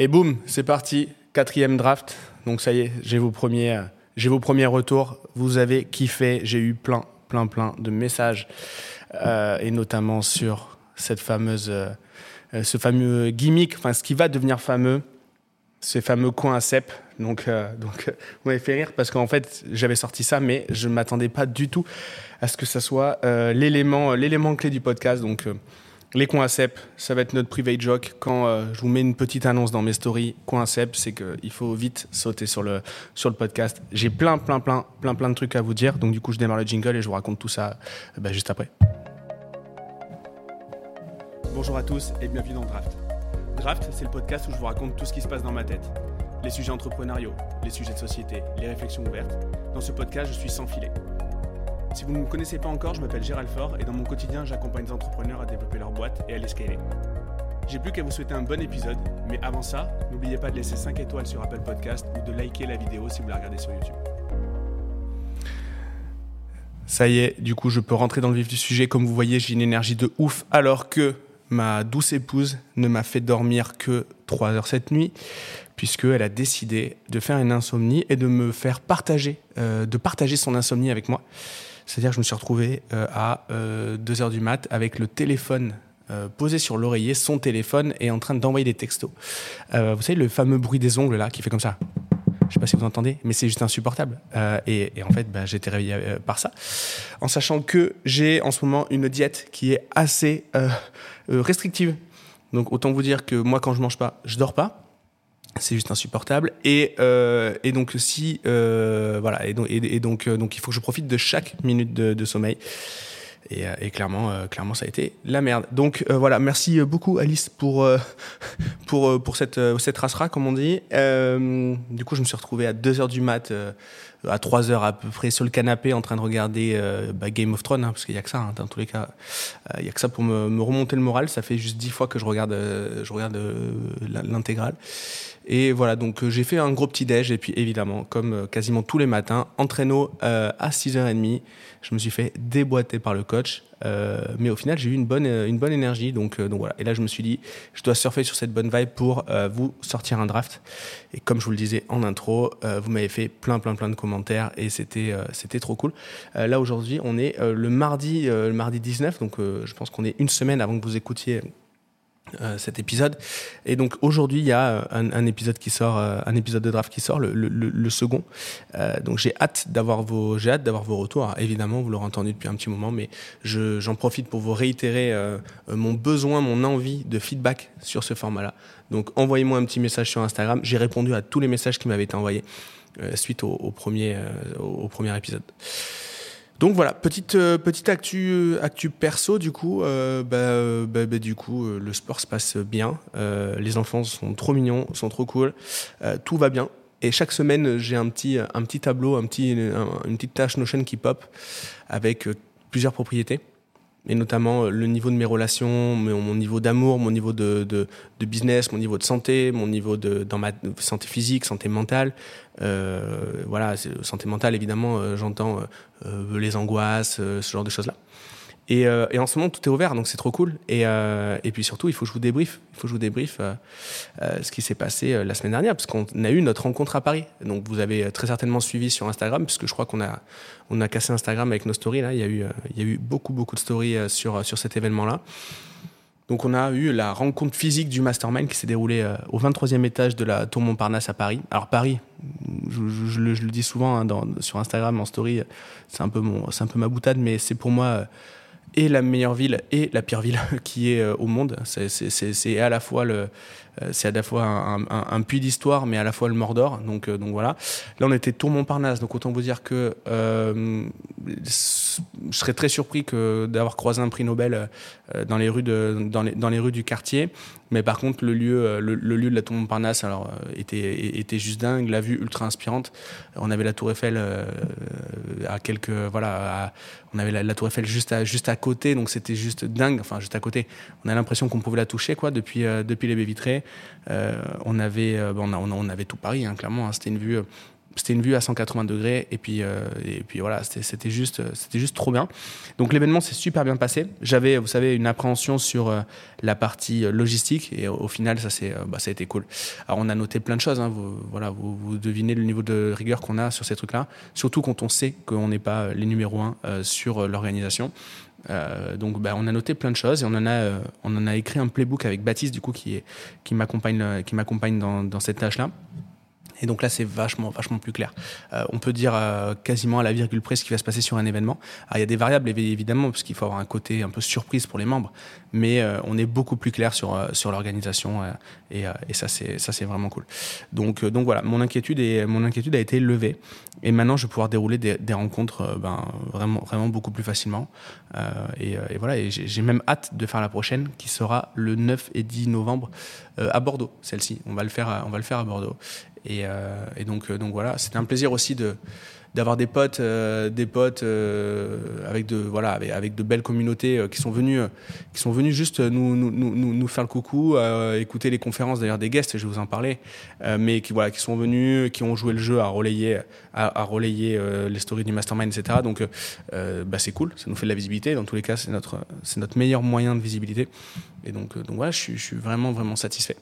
Et boum, c'est parti, quatrième draft. Donc ça y est, j'ai vos premiers, euh, j'ai vos premiers retours. Vous avez kiffé. J'ai eu plein, plein, plein de messages euh, et notamment sur cette fameuse, euh, ce fameux gimmick, enfin ce qui va devenir fameux, ces fameux coins à cep. Donc, euh, donc, fait rire parce qu'en fait, j'avais sorti ça, mais je ne m'attendais pas du tout à ce que ça soit l'élément, l'élément clé du podcast. Donc, les cep, ça va être notre private joke. Quand euh, je vous mets une petite annonce dans mes stories, cep, c'est qu'il faut vite sauter sur le, sur le podcast. J'ai plein, plein, plein, plein, plein de trucs à vous dire. Donc, du coup, je démarre le jingle et je vous raconte tout ça euh, bah, juste après. Bonjour à tous et bienvenue dans Draft. Draft, c'est le podcast où je vous raconte tout ce qui se passe dans ma tête. Les sujets entrepreneuriaux, les sujets de société, les réflexions ouvertes. Dans ce podcast, je suis sans filet. Si vous ne me connaissez pas encore, je m'appelle Gérald Faure et dans mon quotidien, j'accompagne des entrepreneurs à développer leur boîte et à les scaler. J'ai plus qu'à vous souhaiter un bon épisode, mais avant ça, n'oubliez pas de laisser 5 étoiles sur Apple Podcast ou de liker la vidéo si vous la regardez sur YouTube. Ça y est, du coup, je peux rentrer dans le vif du sujet. Comme vous voyez, j'ai une énergie de ouf, alors que ma douce épouse ne m'a fait dormir que 3 heures cette nuit, puisqu'elle a décidé de faire une insomnie et de me faire partager, euh, de partager son insomnie avec moi. C'est-à-dire que je me suis retrouvé euh, à 2 heures du mat avec le téléphone euh, posé sur l'oreiller, son téléphone, et en train d'envoyer des textos. Euh, vous savez, le fameux bruit des ongles là, qui fait comme ça. Je sais pas si vous entendez, mais c'est juste insupportable. Euh, et, en fait, bah, j'ai été réveillé euh, par ça. En sachant que j'ai en ce moment une diète qui est assez euh, euh, restrictive. Donc autant vous dire que moi, quand je mange pas, je dors pas. C'est juste insupportable. Et, euh, et donc si euh, voilà, et donc, et, donc, euh, donc il faut que je profite de chaque minute de, sommeil. Et, euh, clairement, euh, clairement, ça a été la merde. Donc euh, voilà, merci beaucoup Alice pour euh, pour euh, pour cette euh, cette race comme on dit. Euh, du coup, je me suis retrouvé à 2 heures du mat, euh, à 3 heures à peu près sur le canapé, en train de regarder euh, bah, Game of Thrones, hein, parce qu'il y a que ça. hein, dans tous les cas, Euh, il y a que ça pour me, remonter le moral. Ça fait juste 10 fois que je regarde euh, je regarde euh, l'intégrale. Et voilà, donc euh, j'ai fait un gros petit déj et puis évidemment, comme euh, quasiment tous les matins, entraîneau euh, à 6h30, je me suis fait déboîter par le coach. Mais au final, j'ai eu une bonne, une bonne énergie. Donc, voilà. Et là, je me suis dit, je dois surfer sur cette bonne vibe pour vous sortir un draft. Et comme je vous le disais en intro, vous m'avez fait plein, plein, plein de commentaires et c'était, c'était trop cool. Là, aujourd'hui, on est le mardi, le mardi 19. Donc, je pense qu'on est une semaine avant que vous écoutiez euh, cet épisode. Et donc aujourd'hui, il y a euh, un, épisode qui sort, euh, un épisode de draft qui sort, le, second. Donc j'ai hâte d'avoir vos, j'ai hâte d'avoir vos retours. Évidemment, vous l'aurez entendu depuis un petit moment, mais je, j'en profite pour vous réitérer mon besoin, mon envie de feedback sur ce format-là. Donc envoyez-moi un petit message sur Instagram. J'ai répondu à tous les messages qui m'avaient été envoyés suite au, premier, au premier épisode. Donc voilà, petite euh, petite actu euh, actu perso du coup, euh, bah, bah, bah, du coup le sport se passe bien, les enfants sont trop mignons, sont trop cool, tout va bien. Et chaque semaine j'ai un petit un petit tableau, un petit un- une petite tâche Notion qui pop avec plusieurs propriétés et notamment euh, le niveau de mes relations, mon, niveau d'amour, mon niveau de, de, business, mon niveau de santé, mon niveau de dans ma santé physique, santé mentale. Euh, voilà, santé mentale évidemment, euh, j'entends les angoisses, ce genre de choses là. Et, euh, et en ce moment tout est ouvert, donc c'est trop cool. Et, euh, et puis surtout, il faut que je vous débriefe. Il faut que je vous débriefe euh, ce qui s'est passé la semaine dernière, parce qu'on a eu notre rencontre à Paris. Donc vous avez très certainement suivi sur Instagram, puisque je crois qu'on a cassé Instagram avec nos stories là. Il y a eu beaucoup beaucoup de stories sur cet événement là. Donc on a eu la rencontre physique du mastermind qui s'est déroulée au 23e étage de la Tour Montparnasse à Paris. Alors Paris, je, le, dis souvent hein, sur Instagram en story, c'est un un peu ma boutade, mais c'est pour moi et la meilleure ville et la pire ville qui est euh, au monde. C'est- à la fois le, euh, c'est à la fois un, puits d'histoire, mais à la fois le Mordor. Donc, euh, donc voilà. Là, on était Tour Montparnasse, donc autant vous dire que je serais très surpris que d'avoir croisé un prix Nobel euh, dans les rues du quartier. Mais par contre, le lieu, euh, le, lieu de la Tour Montparnasse, alors euh, était juste dingue. La vue ultra inspirante. On avait la Tour Eiffel à quelques voilà. on avait la, Tour Eiffel juste à côté, donc c'était juste dingue. Enfin, juste à côté. On a l'impression qu'on pouvait la toucher depuis les baies vitrées. On avait tout Paris, hein, clairement. hein. C'était une vue. Euh, c'était une vue à 180 degrés et puis et puis voilà c'était juste c'était juste trop bien. Donc l'événement s'est super bien passé. J'avais vous savez une appréhension sur la partie logistique et au final ça c'est bah, ça a été cool. Alors on a noté plein de choses hein, vous, voilà vous, vous, devinez le niveau de rigueur qu'on a sur ces trucs là surtout quand on sait qu'on n'est pas les numéros un sur l'organisation. Euh, donc bah, on a noté plein de choses et on en a, euh, on en a écrit un playbook avec Baptiste du coup qui, qui m'accompagne qui m'accompagne dans, dans cette tâche là. Et donc là, c'est vachement, vachement plus clair. Euh, on peut dire euh, quasiment à la virgule près ce qui va se passer sur un événement. il y a des variables, évidemment, parce qu'il faut avoir un côté un peu surprise pour les membres, mais euh, on est beaucoup plus clair sur, sur l'organisation et, ça, c'est, ça, c'est vraiment cool. Donc, donc voilà, mon inquiétude, est, mon inquiétude a été levée et maintenant, je vais pouvoir dérouler des, des rencontres ben, vraiment, vraiment beaucoup plus facilement. Et, et, voilà, et j'ai, même hâte de faire la prochaine qui sera le 9 et 10 novembre à Bordeaux, celle-ci. On va le faire, on va le faire à Bordeaux. Et, euh, et donc, euh, donc voilà, c'était un plaisir aussi de d'avoir des potes, euh, des potes avec de voilà avec, de belles communautés qui sont venus qui sont venus juste nous nous, nous, faire le coucou, écouter les conférences d'ailleurs des guests, je vais vous en parler, mais qui voilà qui sont venus, qui ont joué le jeu à relayer à, relayer les stories du mastermind, etc. Donc bah, c'est cool, ça nous fait de la visibilité. Dans tous les cas, c'est notre c'est notre meilleur moyen de visibilité. Et donc donc voilà, je je suis vraiment vraiment satisfait.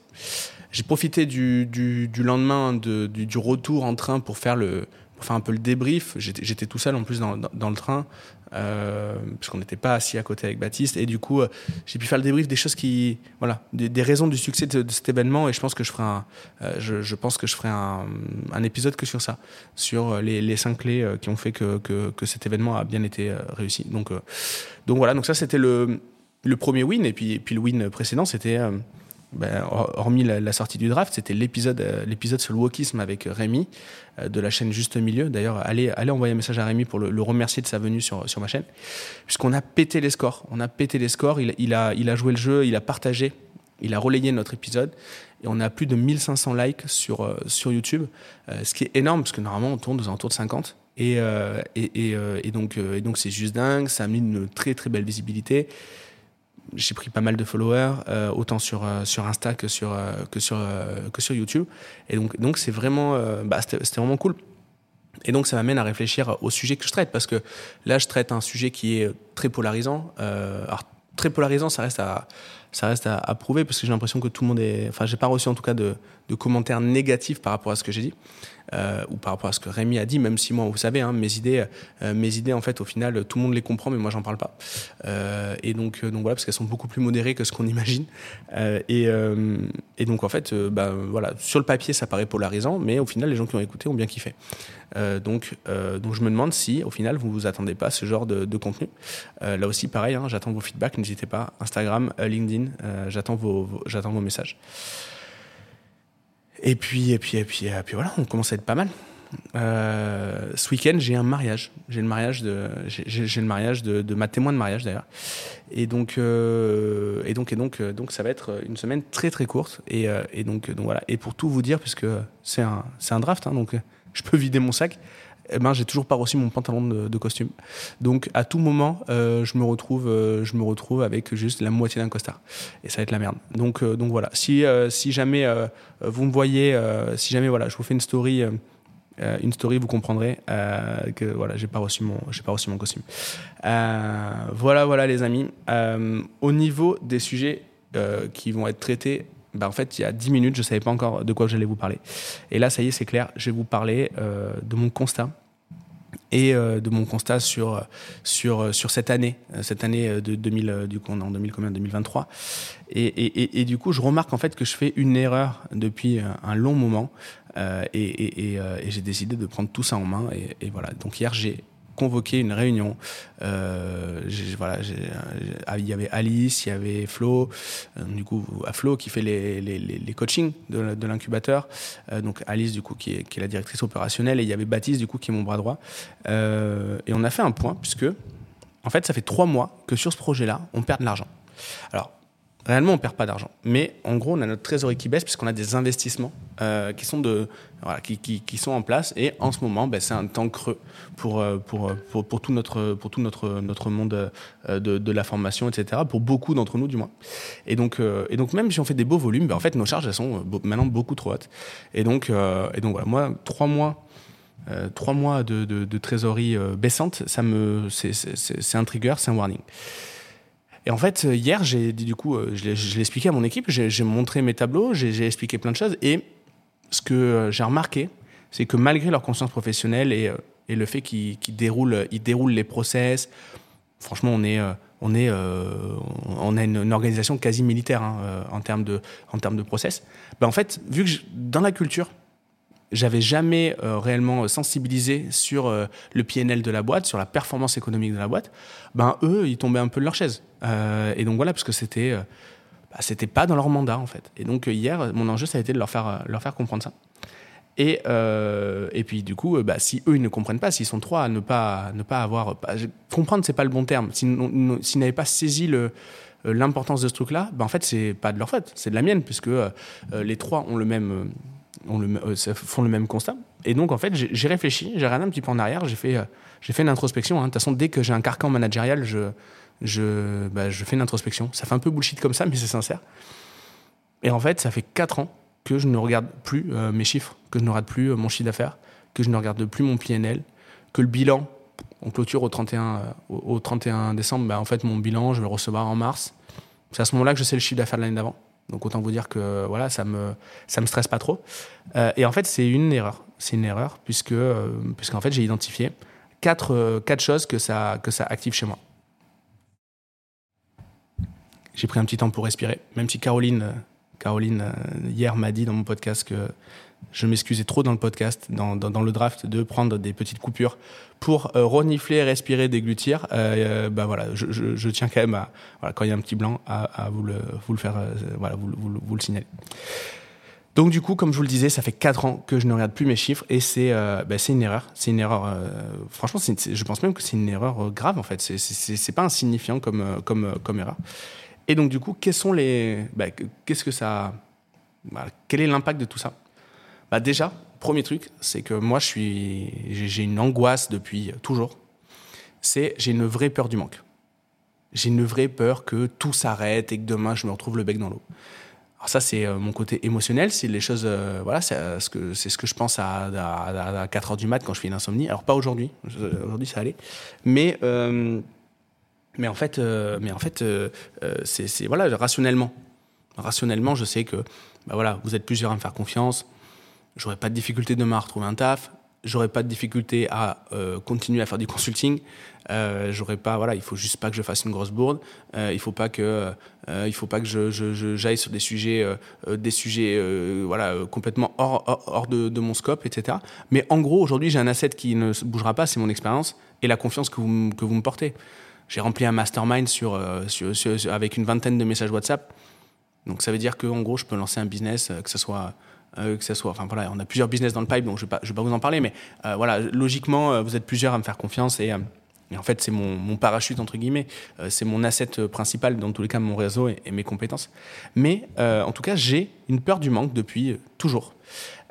J'ai profité du, du, lendemain de, du, du, retour en train pour faire, le, pour faire un peu le débrief. J'étais tout seul en plus dans, le train, euh, puisqu'on n'était pas assis à côté avec Baptiste. Et du coup, euh, j'ai pu faire le débrief des choses qui. Voilà, des, raisons du succès de, cet événement. Et je pense que je ferai un, euh, que épisode que sur ça, sur les, cinq clés qui ont fait que, cet événement a bien été réussi. Donc, voilà, donc ça c'était le, premier win. Et puis le win précédent, c'était ben, hormis la, sortie du draft, c'était l'épisode euh, l'épisode sur le wokisme avec Rémi euh, de la chaîne Juste Milieu. D'ailleurs, allez, allez envoyer un message à Rémi pour le, remercier de sa venue sur, sur ma chaîne, puisqu'on a pété les scores. On a pété les scores. Il, il, a, il a joué le jeu, il a partagé, il a relayé notre épisode. Et on a plus de 1500 likes sur, euh, sur YouTube, ce qui est énorme, parce que normalement, on tourne aux alentours de 50. Et, et, et, et donc, et donc c'est juste dingue. Ça a mis une très très belle visibilité j'ai pris pas mal de followers, euh, autant sur, euh, sur Insta que sur, euh, que, sur, que sur YouTube. Et donc, donc c'est vraiment, bah, c'était vraiment cool. Et donc, ça m'amène à réfléchir au sujet que je traite, parce que là, je traite un sujet qui est très polarisant. alors, très polarisant, ça reste à, ça reste à, prouver, parce que j'ai l'impression que tout le monde est. Enfin, j'ai pas reçu en tout cas de, commentaires négatifs par rapport à ce que j'ai dit. Euh, ou par rapport à ce que Rémi a dit, même si moi, vous savez, hein, mes idées, euh, mes idées, en fait, au final, tout le monde les comprend, mais moi, j'en parle pas. Euh, et donc, donc voilà, parce qu'elles sont beaucoup plus modérées que ce qu'on imagine. Et, donc, en fait, bah, voilà, sur le papier, ça paraît polarisant, mais au final, les gens qui ont écouté ont bien kiffé. donc, donc, je me demande si, au final, vous vous attendez pas à ce genre de, de contenu. là aussi, pareil, hein, j'attends vos feedbacks, n'hésitez pas, Instagram, LinkedIn, j'attends vos, vos j'attends vos messages. Et puis, et puis, et puis, et puis voilà, on commence à être pas mal. Euh, ce week-end, j'ai un mariage. J'ai le mariage de, j'ai le mariage de, ma témoin de mariage d'ailleurs. Et donc, euh, et donc, et donc, euh, donc, ça va être une semaine très très courte. Et, euh, et donc, donc voilà. Et pour tout vous dire, puisque c'est un, c'est un draft, hein, donc je peux vider mon sac eh ben, j'ai toujours pas reçu mon pantalon de, costume. Donc à tout moment, euh, je me retrouve, euh, je me retrouve avec juste la moitié d'un costard. Et ça va être la merde. Donc, euh, donc voilà. Si, si jamais vous me voyez, si jamais voilà, je vous fais une story, une story, vous comprendrez que voilà, j'ai pas reçu mon, j'ai pas reçu mon costume. voilà, voilà les amis. au niveau des sujets qui vont être traités bah, en fait, il y a 10 minutes, je ne savais pas encore de quoi j'allais vous parler. Et là, ça y est, c'est clair, je vais vous parler euh, de mon constat et euh, de mon constat sur, sur, sur cette année, cette année de 2000, du coup, on est en 2000, combien, 2023. Et, et, et, du coup, je remarque en fait que je fais une erreur depuis un long moment euh, et j'ai décidé de prendre tout ça en main. Et, voilà, donc hier, j'ai convoqué une réunion. Euh, voilà, il y avait Alice, il y avait Flo, euh, du coup à Flo qui fait les, les, les coachings de, de l'incubateur. Euh, donc Alice du coup qui est, qui est, la directrice opérationnelle et il y avait Baptiste du coup qui est mon bras droit. Euh, et on a fait un point puisque en fait ça fait trois mois que sur ce projet-là on perd de l'argent. Alors réellement, on perd pas d'argent. Mais en gros, on a notre trésorerie qui baisse puisqu'on a des investissements euh, qui, sont de, voilà, qui, qui, sont en place. Et en ce moment, ben, c'est un temps creux pour, euh, pour, pour, pour, tout, notre, pour tout notre, notre monde euh, de, de la formation, etc. Pour beaucoup d'entre nous, du moins. Et donc, euh, et donc, même si on fait des beaux volumes, ben, en fait, nos charges, elles sont maintenant beaucoup trop hautes. Et donc, et donc voilà, moi, trois mois trois mois de, trésorerie baissante, c'est un trigger, c'est un warning. Et en fait, hier, j'ai du coup, je l'ai expliqué à mon équipe, j'ai montré mes tableaux, j'ai expliqué plein de choses. Et ce que j'ai remarqué, c'est que malgré leur conscience professionnelle et, le fait qu'ils déroulent, ils déroulent les process, franchement, on est on, est, euh, on a une, organisation quasi militaire hein, euh, en, termes de, en termes de process. Ben, en fait, vu que dans la culture, j'avais jamais euh, réellement sensibilisé sur le PNL de la boîte, sur la performance économique de la boîte, ben eux, ils tombaient un peu de leur chaise. et donc voilà, parce que c'était bah, pas dans leur mandat en fait. Et donc hier, mon enjeu, ça a été de leur faire, leur faire comprendre ça. Et, euh, et puis du coup, euh, bah, si eux ils ne comprennent pas, s'ils sont trois à ne pas ne pas avoir bah, comprendre, c'est pas le bon terme. S'ils n'avaient pas saisi euh, l'importance de ce truc-là, bah, en fait c'est pas de leur faute, c'est de la mienne puisque les trois ont le même le, font le même constat. Et donc en fait j'ai réfléchi, j'ai regardé un petit peu en arrière, j'ai fait j'ai fait une introspection. Hein. De toute façon, dès que j'ai un carcan managérial, je je, bah, je fais une introspection. Ça fait un peu bullshit comme ça, mais c'est sincère. Et en fait, ça fait quatre ans que je ne regarde plus euh, mes chiffres, que je ne regarde plus euh, mon chiffre d'affaires, que je ne regarde plus mon PNL, que le bilan, on clôture au 31, euh, au, 31 décembre, bah, en fait mon bilan, je vais le recevoir en mars. C'est à ce moment-là que je sais le chiffre d'affaires de l'année d'avant. Donc autant vous dire que voilà, ça me ça me stresse pas trop. et en fait, c'est une erreur. C'est une erreur puisque puisqu'en fait j'ai identifié quatre, quatre choses que ça que ça active chez moi. J'ai pris un petit temps pour respirer, même si Caroline Caroline, euh, hier, m'a dit dans mon podcast que je m'excusais trop dans le podcast, dans, le draft, de prendre des petites coupures pour euh, renifler, respirer, déglutir. Euh, bah voilà, je, tiens quand même à, quand il y a un petit blanc, à, vous, le, faire, voilà, vous, le signaler. Donc du coup, comme je vous le disais, ça fait 4 ans que je ne regarde plus mes chiffres et c'est bah, une erreur. C'est une erreur. franchement, je pense même que c'est une erreur grave en fait. C'est pas insignifiant comme, comme, erreur. Et donc, du coup, quels sont les. Bah, qu'est-ce que ça. Quel est l'impact de tout ça? Bah, Déjà, premier truc, c'est que moi, j'ai une angoisse depuis toujours. C'est j'ai une vraie peur du manque. J'ai une vraie peur que tout s'arrête et que demain, je me retrouve le bec dans l'eau. Alors ça, c'est euh, mon côté émotionnel, c'est les choses, euh, voilà, c'est euh, ce que c'est ce que je pense à, à, 4 heures du mat quand je fais une insomnie. Alors pas aujourd'hui, aujourd'hui ça allait, mais mais en fait, mais en fait, c'est voilà, rationnellement, rationnellement, je sais que, bah voilà, vous êtes plusieurs à me faire confiance. J'aurais pas de difficulté demain à retrouver un taf. J'aurais pas de difficulté à continuer à faire du consulting. Euh, j'aurais pas, voilà, il faut juste pas que je fasse une grosse bourde. il faut pas que, il faut pas que je, j'aille sur des sujets, des sujets, voilà, complètement hors, hors, de, mon scope, etc. Mais en gros, aujourd'hui, j'ai un asset qui ne bougera pas, c'est mon expérience et la confiance que vous, que vous me portez. J'ai rempli un mastermind euh, sur, avec une vingtaine de messages WhatsApp. Donc ça veut dire qu'en gros, je peux lancer un business, euh, que ce soit euh, que ça soit, enfin voilà, on a plusieurs business dans le pipe, donc je ne vais, pas vous en parler, mais voilà, logiquement, vous êtes plusieurs à me faire confiance et, en fait, c'est mon, parachute, entre guillemets, c'est mon asset principal, dans tous les cas, mon réseau et, mes compétences. Mais en tout cas, j'ai une peur du manque depuis toujours.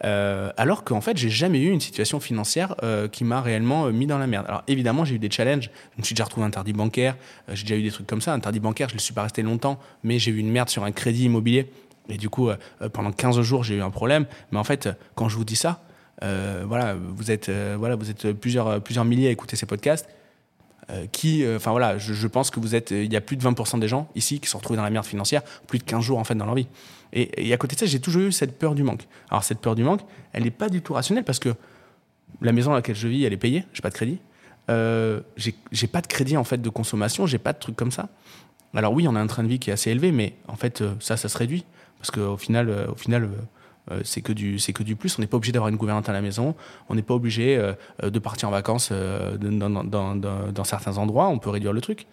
Euh, alors qu'en fait, j'ai jamais eu une situation financière euh, qui m'a réellement euh, mis dans la merde. Alors évidemment, j'ai eu des challenges. Je me suis déjà retrouvé interdit bancaire. j'ai déjà eu des trucs comme ça. Interdit bancaire, je ne suis pas resté longtemps, mais j'ai eu une merde sur un crédit immobilier. Et du coup, pendant 15 jours, j'ai eu un problème. Mais en fait, quand je vous dis ça, voilà, vous êtes, voilà, vous êtes plusieurs, plusieurs milliers à écouter ces podcasts. qui, enfin voilà, je, pense que vous êtes, il y a plus de 20% des gens ici qui sont retrouvés dans la merde financière, plus de 15 jours en fait dans leur vie. Et, à côté de ça, j'ai toujours eu cette peur du manque. Alors cette peur du manque, elle n'est pas du tout rationnelle parce que la maison dans laquelle je vis, elle est payée, j'ai pas de crédit. Euh, j'ai pas de crédit en fait de consommation, j'ai pas de trucs comme ça. Alors oui, on a un train de vie qui est assez élevé, mais en fait euh, ça, ça se réduit parce qu'au final, euh, au final, euh, c'est que du c'est que du plus. On n'est pas obligé d'avoir une gouvernante à la maison. On n'est pas obligé de partir en vacances dans, certains endroits. On peut réduire le truc.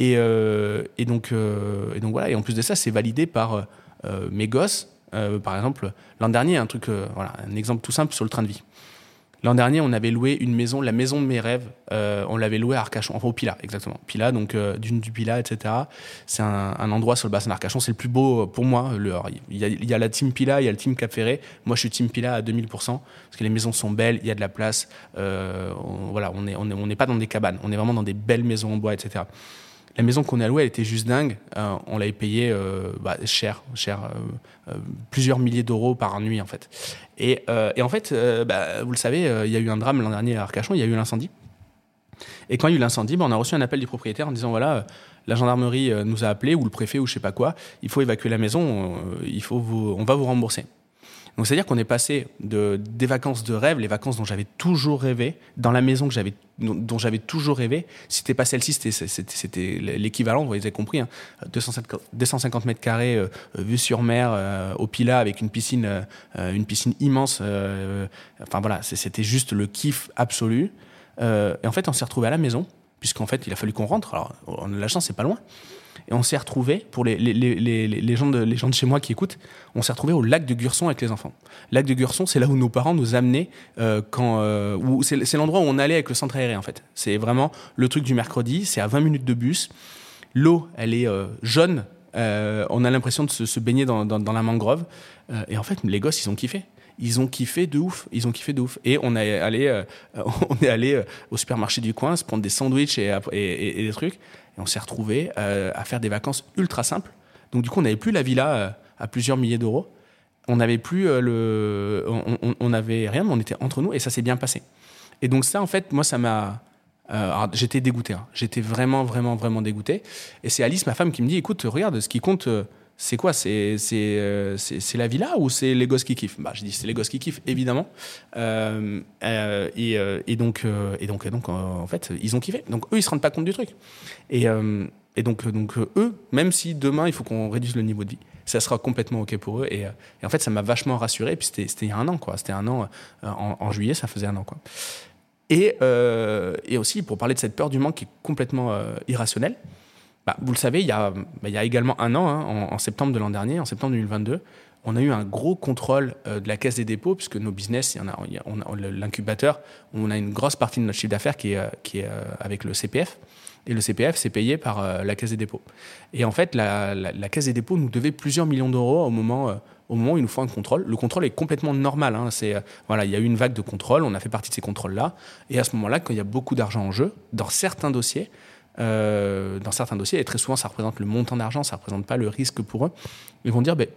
Et, et donc et donc voilà. Et en plus de ça, c'est validé par euh, mes gosses, euh, par exemple, l'an dernier, un truc, euh, voilà, un exemple tout simple sur le train de vie. L'an dernier, on avait loué une maison, la maison de mes rêves. on l'avait louée à Arcachon, enfin au Pila, exactement. Pila, donc dune du Pila, etc. C'est un, endroit sur le bassin d'Arcachon. C'est le plus beau pour moi. Il, y a, la team Pila, il y a le team Cap Ferré. Moi, je suis team Pila à 2000%, parce que les maisons sont belles, il y a de la place. on, voilà, on n'est on est, on est pas dans des cabanes. On est vraiment dans des belles maisons en bois, etc. la maison qu'on a louée, elle était juste dingue. on l'avait payée bah, cher, cher, plusieurs milliers d'euros par nuit en fait. Et, en fait, bah, vous le savez, il y a eu un drame l'an dernier à Arcachon, il y a eu l'incendie. Et quand il y a eu l'incendie, bah, on a reçu un appel du propriétaire en disant voilà, la gendarmerie nous a appelé ou le préfet ou je sais pas quoi, il faut évacuer la maison, il faut on va vous rembourser. Donc c'est-à-dire qu'on est passé de, des vacances de rêve, les vacances dont j'avais toujours rêvé, dans la maison que j'avais, dont, j'avais toujours rêvé. Si c'était pas celle-ci, c'était, l'équivalent, vous avez compris, 250 hein. mètres carrés, euh, vue sur mer, euh, au Pila, avec une piscine, euh, une piscine immense. enfin voilà, c'était juste le kiff absolu. et en fait, on s'est retrouvé à la maison, puisqu'en fait, il a fallu qu'on rentre. Alors, on a la chance, c'est pas loin. Et on s'est retrouvé pour les, les, les, les, gens de, les gens de chez moi qui écoutent, on s'est retrouvé au lac de Gurson avec les enfants. Lac de Gurson, c'est là où nos parents nous amenaient euh, quand, euh, c'est l'endroit où on allait avec le centre aéré en fait. C'est vraiment le truc du mercredi. C'est à 20 minutes de bus. L'eau, elle est euh, jaune. on a l'impression de se, baigner dans, dans, la mangrove. et en fait, les gosses, ils ont kiffé ils ont kiffé de ouf. Ils ont kiffé de ouf. Et on est allé, on est allé au supermarché du coin se prendre des sandwichs et, et des trucs on s'est retrouvé euh, à faire des vacances ultra simples. Donc du coup, on n'avait plus la villa euh, à plusieurs milliers d'euros. On n'avait plus euh, le, on n'avait rien, mais on était entre nous et ça s'est bien passé. Et donc ça, en fait, moi, ça m'a, j'étais dégoûté. Hein. J'étais vraiment, vraiment, vraiment dégoûté. Et c'est Alice, ma femme, qui me dit, écoute, regarde, ce qui compte c'est quoi C'est c'est la villa ou c'est les gosses qui kiffent? Bah, je dis c'est les gosses qui kiffent évidemment. Euh, euh, et, euh, et, donc et donc donc en fait ils ont kiffé. Donc eux ils se rendent pas compte du truc. Et, et donc donc eux même si demain il faut qu'on réduise le niveau de vie, ça sera complètement ok pour eux. Et, et en fait ça m'a vachement rassuré. Et puis c'était c'était il y a un an quoi. C'était un an en, en, juillet ça faisait un an quoi. Et, et aussi pour parler de cette peur du manque qui est complètement irrationnelle. Bah, vous le savez, il y a, bah, il y a également un an, hein, en, septembre de l'an dernier, en septembre 2022, on a eu un gros contrôle euh, de la caisse des dépôts, puisque nos business, y a, l'incubateur, on a une grosse partie de notre chiffre d'affaires qui est, euh, euh, avec le CPF. Et le CPF, c'est payé par la caisse des dépôts. Et en fait, la, caisse des dépôts nous devait plusieurs millions d'euros au moment, où il nous faut un contrôle. Le contrôle est complètement normal. Hein. C'est, il y a eu une vague de contrôle, on a fait partie de ces contrôles-là. Et à ce moment-là, quand il y a beaucoup d'argent en jeu, dans certains dossiers, euh, dans certains dossiers, et très souvent ça représente le montant d'argent, ça ne représente pas le risque pour eux, ils vont dire ben,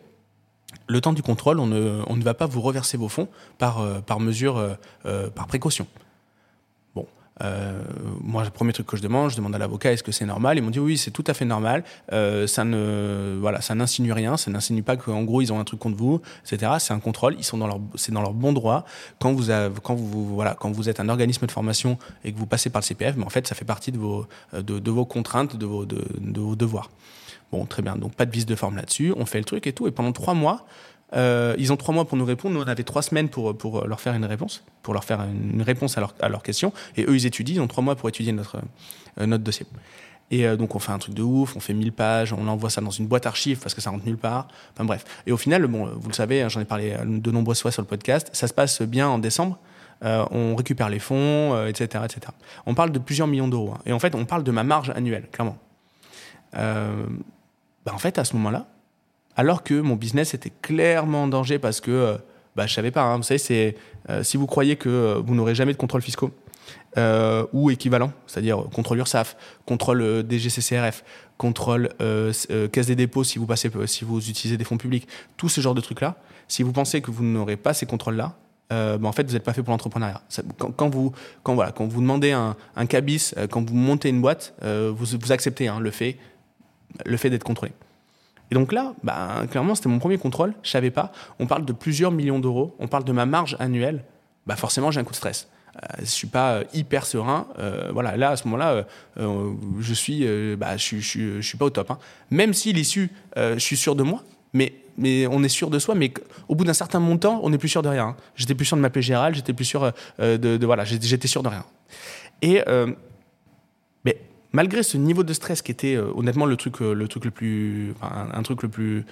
le temps du contrôle, on ne, va pas vous reverser vos fonds par, euh, mesure, euh, par précaution. Euh, moi, le premier truc que je demande, je demande à l'avocat est-ce que c'est normal? Ils m'ont dit oui, c'est tout à fait normal. Euh, ça ne, voilà, ça n'insinue rien, ça n'insinue pas qu'en gros ils ont un truc contre vous, etc. C'est un contrôle, ils sont dans leur, c'est dans leur bon droit. Quand vous, avez, quand vous, voilà, quand vous êtes un organisme de formation et que vous passez par le CPF, mais en fait, ça fait partie de vos, de, de vos contraintes, de vos, de vos devoirs. Bon, très bien. Donc pas de vice de forme là-dessus. On fait le truc et tout. Et pendant trois mois, euh, ils ont trois mois pour nous répondre. Nous, on avait trois semaines pour, leur faire une réponse, pour leur faire une réponse à, leur, à leurs questions. Et eux, ils étudient. Ils ont trois mois pour étudier notre, euh, dossier. Et euh, donc, on fait un truc de ouf, on fait 1000 pages, on envoie ça dans une boîte archive parce que ça rentre nulle part. Enfin, bref. Et au final, bon, vous le savez, hein, j'en ai parlé de nombreuses fois sur le podcast, ça se passe bien en décembre. on récupère les fonds, etc., etc. On parle de plusieurs millions d'euros. Hein. Et en fait, on parle de ma marge annuelle, clairement. Bah, en fait, à ce moment-là, alors que mon business était clairement en danger parce que euh, bah, je savais pas. Hein. vous savez, c'est euh, si vous croyez que euh, vous n'aurez jamais de contrôle fiscaux ou équivalent, c'est-à-dire contrôle URSAF, contrôle DGCCRF, contrôle caisse des dépôts si vous passez, si vous utilisez des fonds publics, tout ce genre de trucs là. Si vous pensez que vous n'aurez pas ces contrôles-là, bah, en fait, vous n'êtes pas fait pour l'entrepreneuriat. Quand, vous, quand, voilà, quand vous demandez un, cabis, quand vous montez une boîte, vous, vous acceptez hein, le fait, le fait d'être contrôlé. Et donc là, bah, clairement, c'était mon premier contrôle. Je savais pas. On parle de plusieurs millions d'euros. On parle de ma marge annuelle. Bah, forcément, j'ai un coup de stress. Euh, je suis pas euh, hyper serein. Euh, voilà, là, à ce moment-là, je suis, bah, je, je, suis pas au top. Hein. Même si l'issue, je suis sûr de moi, mais, mais on est sûr de soi. Mais au bout d'un certain montant, on n'est plus sûr de rien. Hein. J'étais plus sûr de ma paix générale. J'étais plus sûr de, de, voilà, j'étais sûr de rien. Et malgré ce niveau de stress qui était euh, honnêtement le truc, euh, le truc le plus, un, truc le plus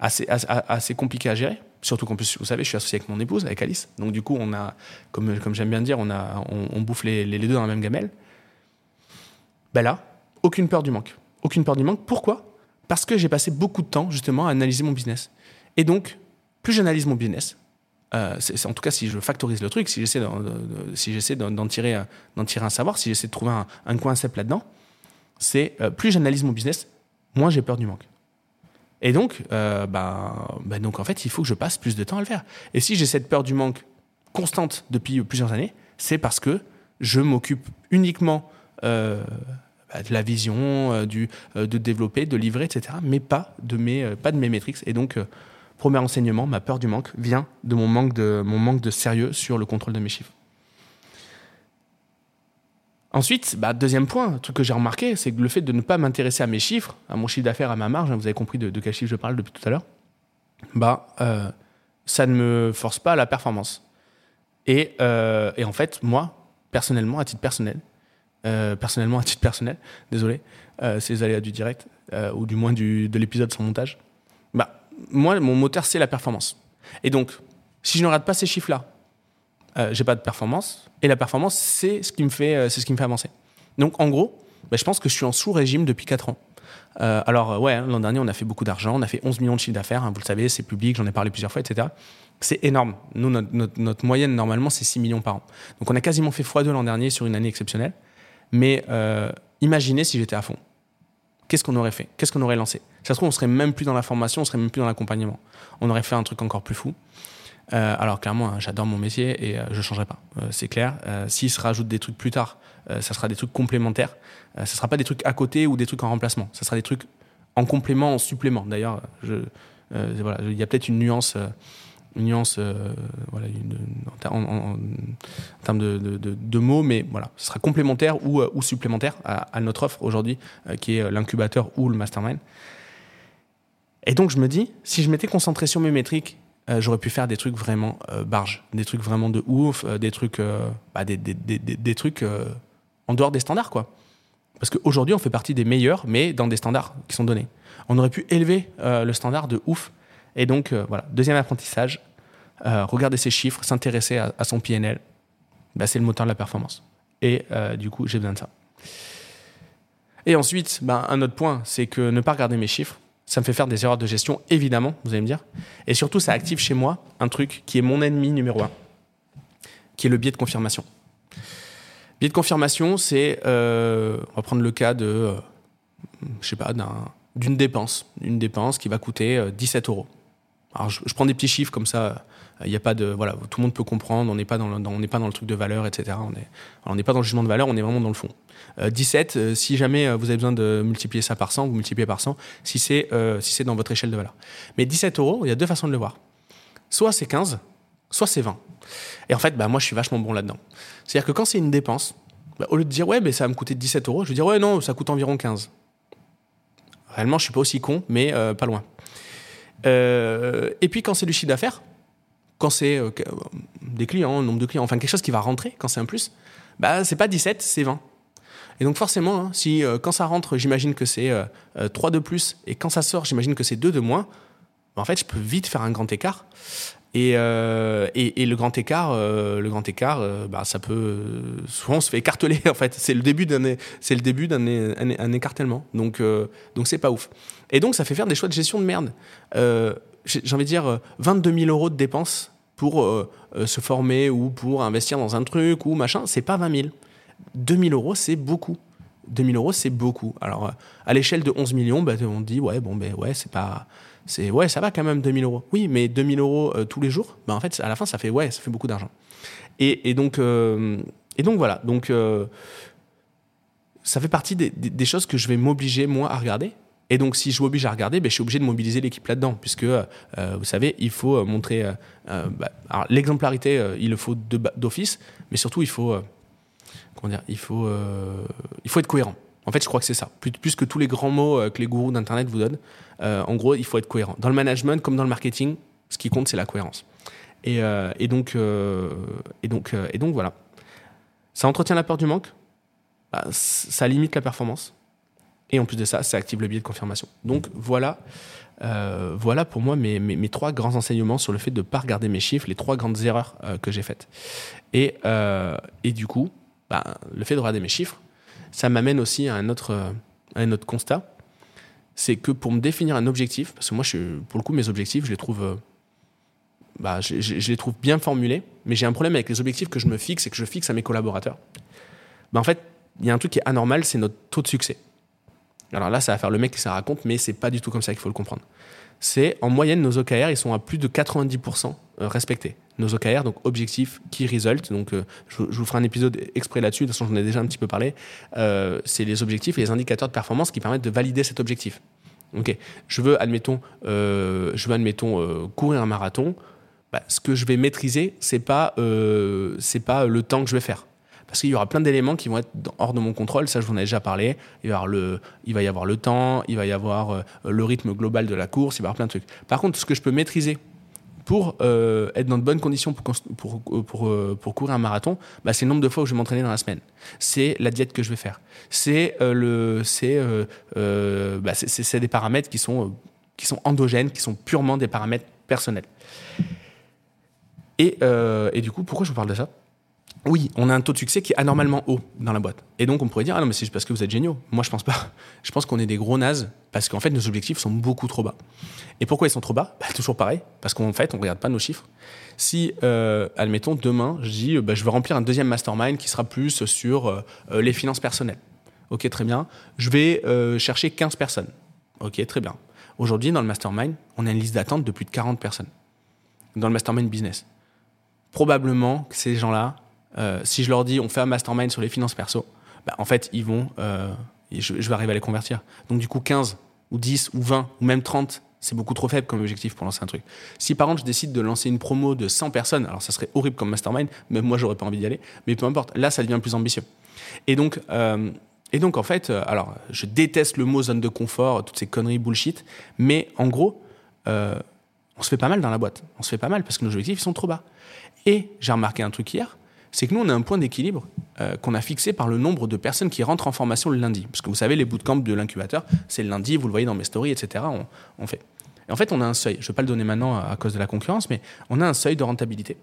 assez, assez, compliqué à gérer. Surtout qu'en plus, vous savez, je suis associé avec mon épouse, avec Alice. Donc du coup, on a, comme, comme j'aime bien dire, on, a, on, bouffe les, les, deux dans la même gamelle. Ben là, aucune peur du manque. Aucune peur du manque. Pourquoi? Parce que j'ai passé beaucoup de temps justement à analyser mon business. Et donc, plus j'analyse mon business, euh, en tout cas si je factorise le truc, si j'essaie d'en, si tirer, tirer un savoir, si j'essaie de trouver un, un concept là-dedans, c'est plus j'analyse mon business, moins j'ai peur du manque. Et donc, bah, bah, donc, en fait, il faut que je passe plus de temps à le faire. Et si j'ai cette peur du manque constante depuis plusieurs années, c'est parce que je m'occupe uniquement euh, bah, de la vision, euh, du, euh, de développer, de livrer, etc., mais pas de mes, pas de mes métriques. Et donc, premier enseignement, ma peur du manque vient de mon manque de, mon manque de sérieux sur le contrôle de mes chiffres. Ensuite, bah, deuxième point, un truc que j'ai remarqué, c'est que le fait de ne pas m'intéresser à mes chiffres, à mon chiffre d'affaires, à ma marge, hein, vous avez compris de, quel chiffre je parle depuis tout à l'heure, bah, ça ne me force pas à la performance. Et, et en fait, moi, personnellement, à titre personnel, euh, personnellement, à titre personnel, désolé, euh, c'est les aléas du direct, euh, ou du moins du, de l'épisode sans montage, bah, moi, mon moteur, c'est la performance. Et donc, si je ne rate pas ces chiffres-là, euh, j'ai pas de performance, et la performance, c'est ce qui me fait, c'est ce qui me fait avancer. Donc, en gros, bah, je pense que je suis en sous-régime depuis 4 ans. alors, ouais, hein, l'an dernier, on a fait beaucoup d'argent, on a fait 11 millions de chiffres d'affaires, hein, vous le savez, c'est public, j'en ai parlé plusieurs fois, etc. C'est énorme. Nous, notre, moyenne, normalement, c'est 6 millions par an. Donc, on a quasiment fait x2 l'an dernier sur une année exceptionnelle. Mais euh, imaginez si j'étais à fond. Qu'est-ce qu'on aurait fait? Qu'est-ce qu'on aurait lancé? Ça se trouve, on serait même plus dans la formation, on serait même plus dans l'accompagnement. On aurait fait un truc encore plus fou. Euh, alors clairement, hein, j'adore mon métier et euh, je ne changerai pas. c'est clair. S'il se rajoute des trucs plus tard, ça sera des trucs complémentaires. ne sera pas des trucs à côté ou des trucs en remplacement. Ça sera des trucs en complément, en supplément. D'ailleurs, il y a peut-être une nuance une nuance euh, voilà, en, termes de, mots, mais voilà, ce sera complémentaire ou, euh, supplémentaire à, notre offre aujourd'hui, euh, qui est l'incubateur ou le mastermind. Et donc je me dis, si je m'étais concentré sur mes métriques, j'aurais pu faire des trucs vraiment barges, des trucs vraiment de ouf, des trucs, bah, des, trucs en dehors des standards, quoi. Parce qu'aujourd'hui, on fait partie des meilleurs, mais dans des standards qui sont donnés. On aurait pu élever le standard de ouf et donc, euh, voilà, deuxième apprentissage, euh, regarder ses chiffres, s'intéresser à, son PNL, bah, c'est le moteur de la performance. Et euh, du coup, j'ai besoin de ça. Et ensuite, bah, un autre point, c'est que ne pas regarder mes chiffres, ça me fait faire des erreurs de gestion, évidemment, vous allez me dire. Et surtout, ça active chez moi un truc qui est mon ennemi numéro un, qui est le biais de confirmation. Biais de confirmation, c'est, on va prendre le cas de, je sais pas, d'une dépense, une dépense qui va coûter 17 euros. Alors, je, prends des petits chiffres comme ça. Il n'y a pas de voilà, tout le monde peut comprendre. On n'est pas dans, le, on n'est pas dans le truc de valeur, etc. On n'est on n'est pas dans le jugement de valeur. On est vraiment dans le fond. 17. Euh, euh, si jamais euh, vous avez besoin de multiplier ça par 100, vous multipliez par 100. Si c'est si c'est dans votre échelle de valeur. Mais 17 euros, il y a deux façons de le voir. Soit c'est 15, soit c'est 20. Et en fait, bah, moi, je suis vachement bon là-dedans. C'est-à-dire que quand c'est une dépense, bah, au lieu de dire ouais, mais ça va me coûter 17 euros, je vais dire ouais, non, ça coûte environ 15. Réellement, je suis pas aussi con, mais pas loin. Euh, et puis quand c'est du chiffre d'affaires, quand c'est euh, des clients, nombre de clients, enfin quelque chose qui va rentrer, quand c'est un plus, bah c'est pas 17, c'est 20. Et donc forcément, hein, si euh, quand ça rentre, j'imagine que c'est 3 de plus, et quand ça sort, j'imagine que c'est 2 de moins, bah, en fait, je peux vite faire un grand écart. Et, et, le grand écart, le grand écart, bah, ça peut souvent on se fait écarteler en fait. C'est le début d'un, c'est le début d'un un, écartèlement. Donc donc c'est pas ouf. Et donc, ça fait faire des choix de gestion de merde. Euh, j'ai envie de dire 22 euh, 000 euros de dépenses pour euh, se former ou pour investir dans un truc ou machin, c'est pas 20 000. 2 000 euros, c'est beaucoup. 2 000 euros, c'est beaucoup. Alors, à l'échelle de 11 millions, bah, on dit, ouais, bon, ben ouais, c'est pas. C'est, ouais, ça va quand même, 2 000 euros. Oui, mais 2 000 euros tous les jours, bah, en fait, à la fin, ça fait, ouais, ça fait beaucoup d'argent. Et, et, donc, voilà. Donc, ça fait partie des, choses que je vais m'obliger, moi, à regarder. Et donc, si je m'oblige à regarder, ben, je suis obligé de mobiliser l'équipe là-dedans, puisque, euh, vous savez, il faut euh, montrer. Euh, bah, l'exemplarité, il le faut d'office, mais surtout, il faut. comment dire il faut, il faut être cohérent. En fait, je crois que c'est ça. Plus, que tous les grands mots que les gourous d'Internet vous donnent, en gros, il faut être cohérent. Dans le management, comme dans le marketing, ce qui compte, c'est la cohérence. Et, donc, et, donc, et donc, voilà. Ça entretient la peur du manque, bah, ça limite la performance et en plus de ça, ça active le biais de confirmation. Donc voilà, euh, voilà pour moi mes, mes, trois grands enseignements sur le fait de ne pas regarder mes chiffres, les trois grandes erreurs euh, que j'ai faites. Et, euh, et du coup, bah, le fait de regarder mes chiffres, ça m'amène aussi à un autre, un autre constat. C'est que pour me définir un objectif, parce que moi, pour le coup, mes objectifs, je les trouve, bah, je, je, les trouve bien formulés, mais j'ai un problème avec les objectifs que je me fixe et que je fixe à mes collaborateurs. Bah, en fait, il y a un truc qui est anormal, c'est notre taux de succès. Alors là, ça va faire le mec qui ça raconte, mais c'est pas du tout comme ça qu'il faut le comprendre. C'est en moyenne, nos OKR, ils sont à plus de 90% euh, respectés. Nos OKR, donc objectifs qui result, donc euh, je, vous ferai un épisode exprès là-dessus, de toute façon j'en ai déjà un petit peu parlé, euh, c'est les objectifs et les indicateurs de performance qui permettent de valider cet objectif. Ok, je veux, admettons, je veux, admettons courir un marathon, bah, ce que je vais maîtriser, c'est pas, c'est pas le temps que je vais faire parce qu'il y aura plein d'éléments qui vont être hors de mon contrôle. Ça, je vous en ai déjà parlé. Il va y avoir le, il va y avoir le temps, il va y avoir euh, le rythme global de la course, il va y avoir plein de trucs. Par contre, ce que je peux maîtriser pour euh, être dans de bonnes conditions pour, pour, pour, euh, pour courir un marathon, bah, c'est le nombre de fois où je vais m'entraîner dans la semaine. C'est la diète que je vais faire. C'est bah, des paramètres qui sont, qui sont endogènes, qui sont purement des paramètres personnels. Et, et du coup, pourquoi je vous parle de ça? Oui, on a un taux de succès qui est anormalement haut dans la boîte. Et donc on pourrait dire ah non mais c'est parce que vous êtes géniaux. Moi je pense pas. Je pense qu'on est des gros nazes parce qu'en fait nos objectifs sont beaucoup trop bas. Et pourquoi ils sont trop bas? Bah, Toujours pareil, parce qu'en fait on regarde pas nos chiffres. Si euh, admettons demain je dis bah, je veux remplir un deuxième mastermind qui sera plus sur euh, euh, les finances personnelles. Ok très bien. Je vais chercher 15 personnes. Ok très bien. Aujourd'hui dans le mastermind on a une liste d'attente de plus de 40 personnes dans le mastermind business. Probablement que ces gens-là euh, si je leur dis on fait un mastermind sur les finances perso, bah, en fait, ils vont, euh, je, vais arriver à les convertir. Donc, du coup, 15 ou 10 ou 20 ou même 30, c'est beaucoup trop faible comme objectif pour lancer un truc. Si par contre je décide de lancer une promo de 100 personnes, alors ça serait horrible comme mastermind, même moi j'aurais pas envie d'y aller, mais peu importe, là ça devient plus ambitieux. Et donc, euh, et donc en fait, alors je déteste le mot zone de confort, toutes ces conneries bullshit, mais en gros, on se fait pas mal dans la boîte. On se fait pas mal parce que nos objectifs ils sont trop bas. Et j'ai remarqué un truc hier, c'est que nous, on a un point d'équilibre euh, qu'on a fixé par le nombre de personnes qui rentrent en formation le lundi. Parce que vous savez, les bootcamps de l'incubateur, c'est le lundi, vous le voyez dans mes stories, etc. On, fait. Et en fait, on a un seuil. Je ne vais pas le donner maintenant à, cause de la concurrence, mais on a un seuil de rentabilité.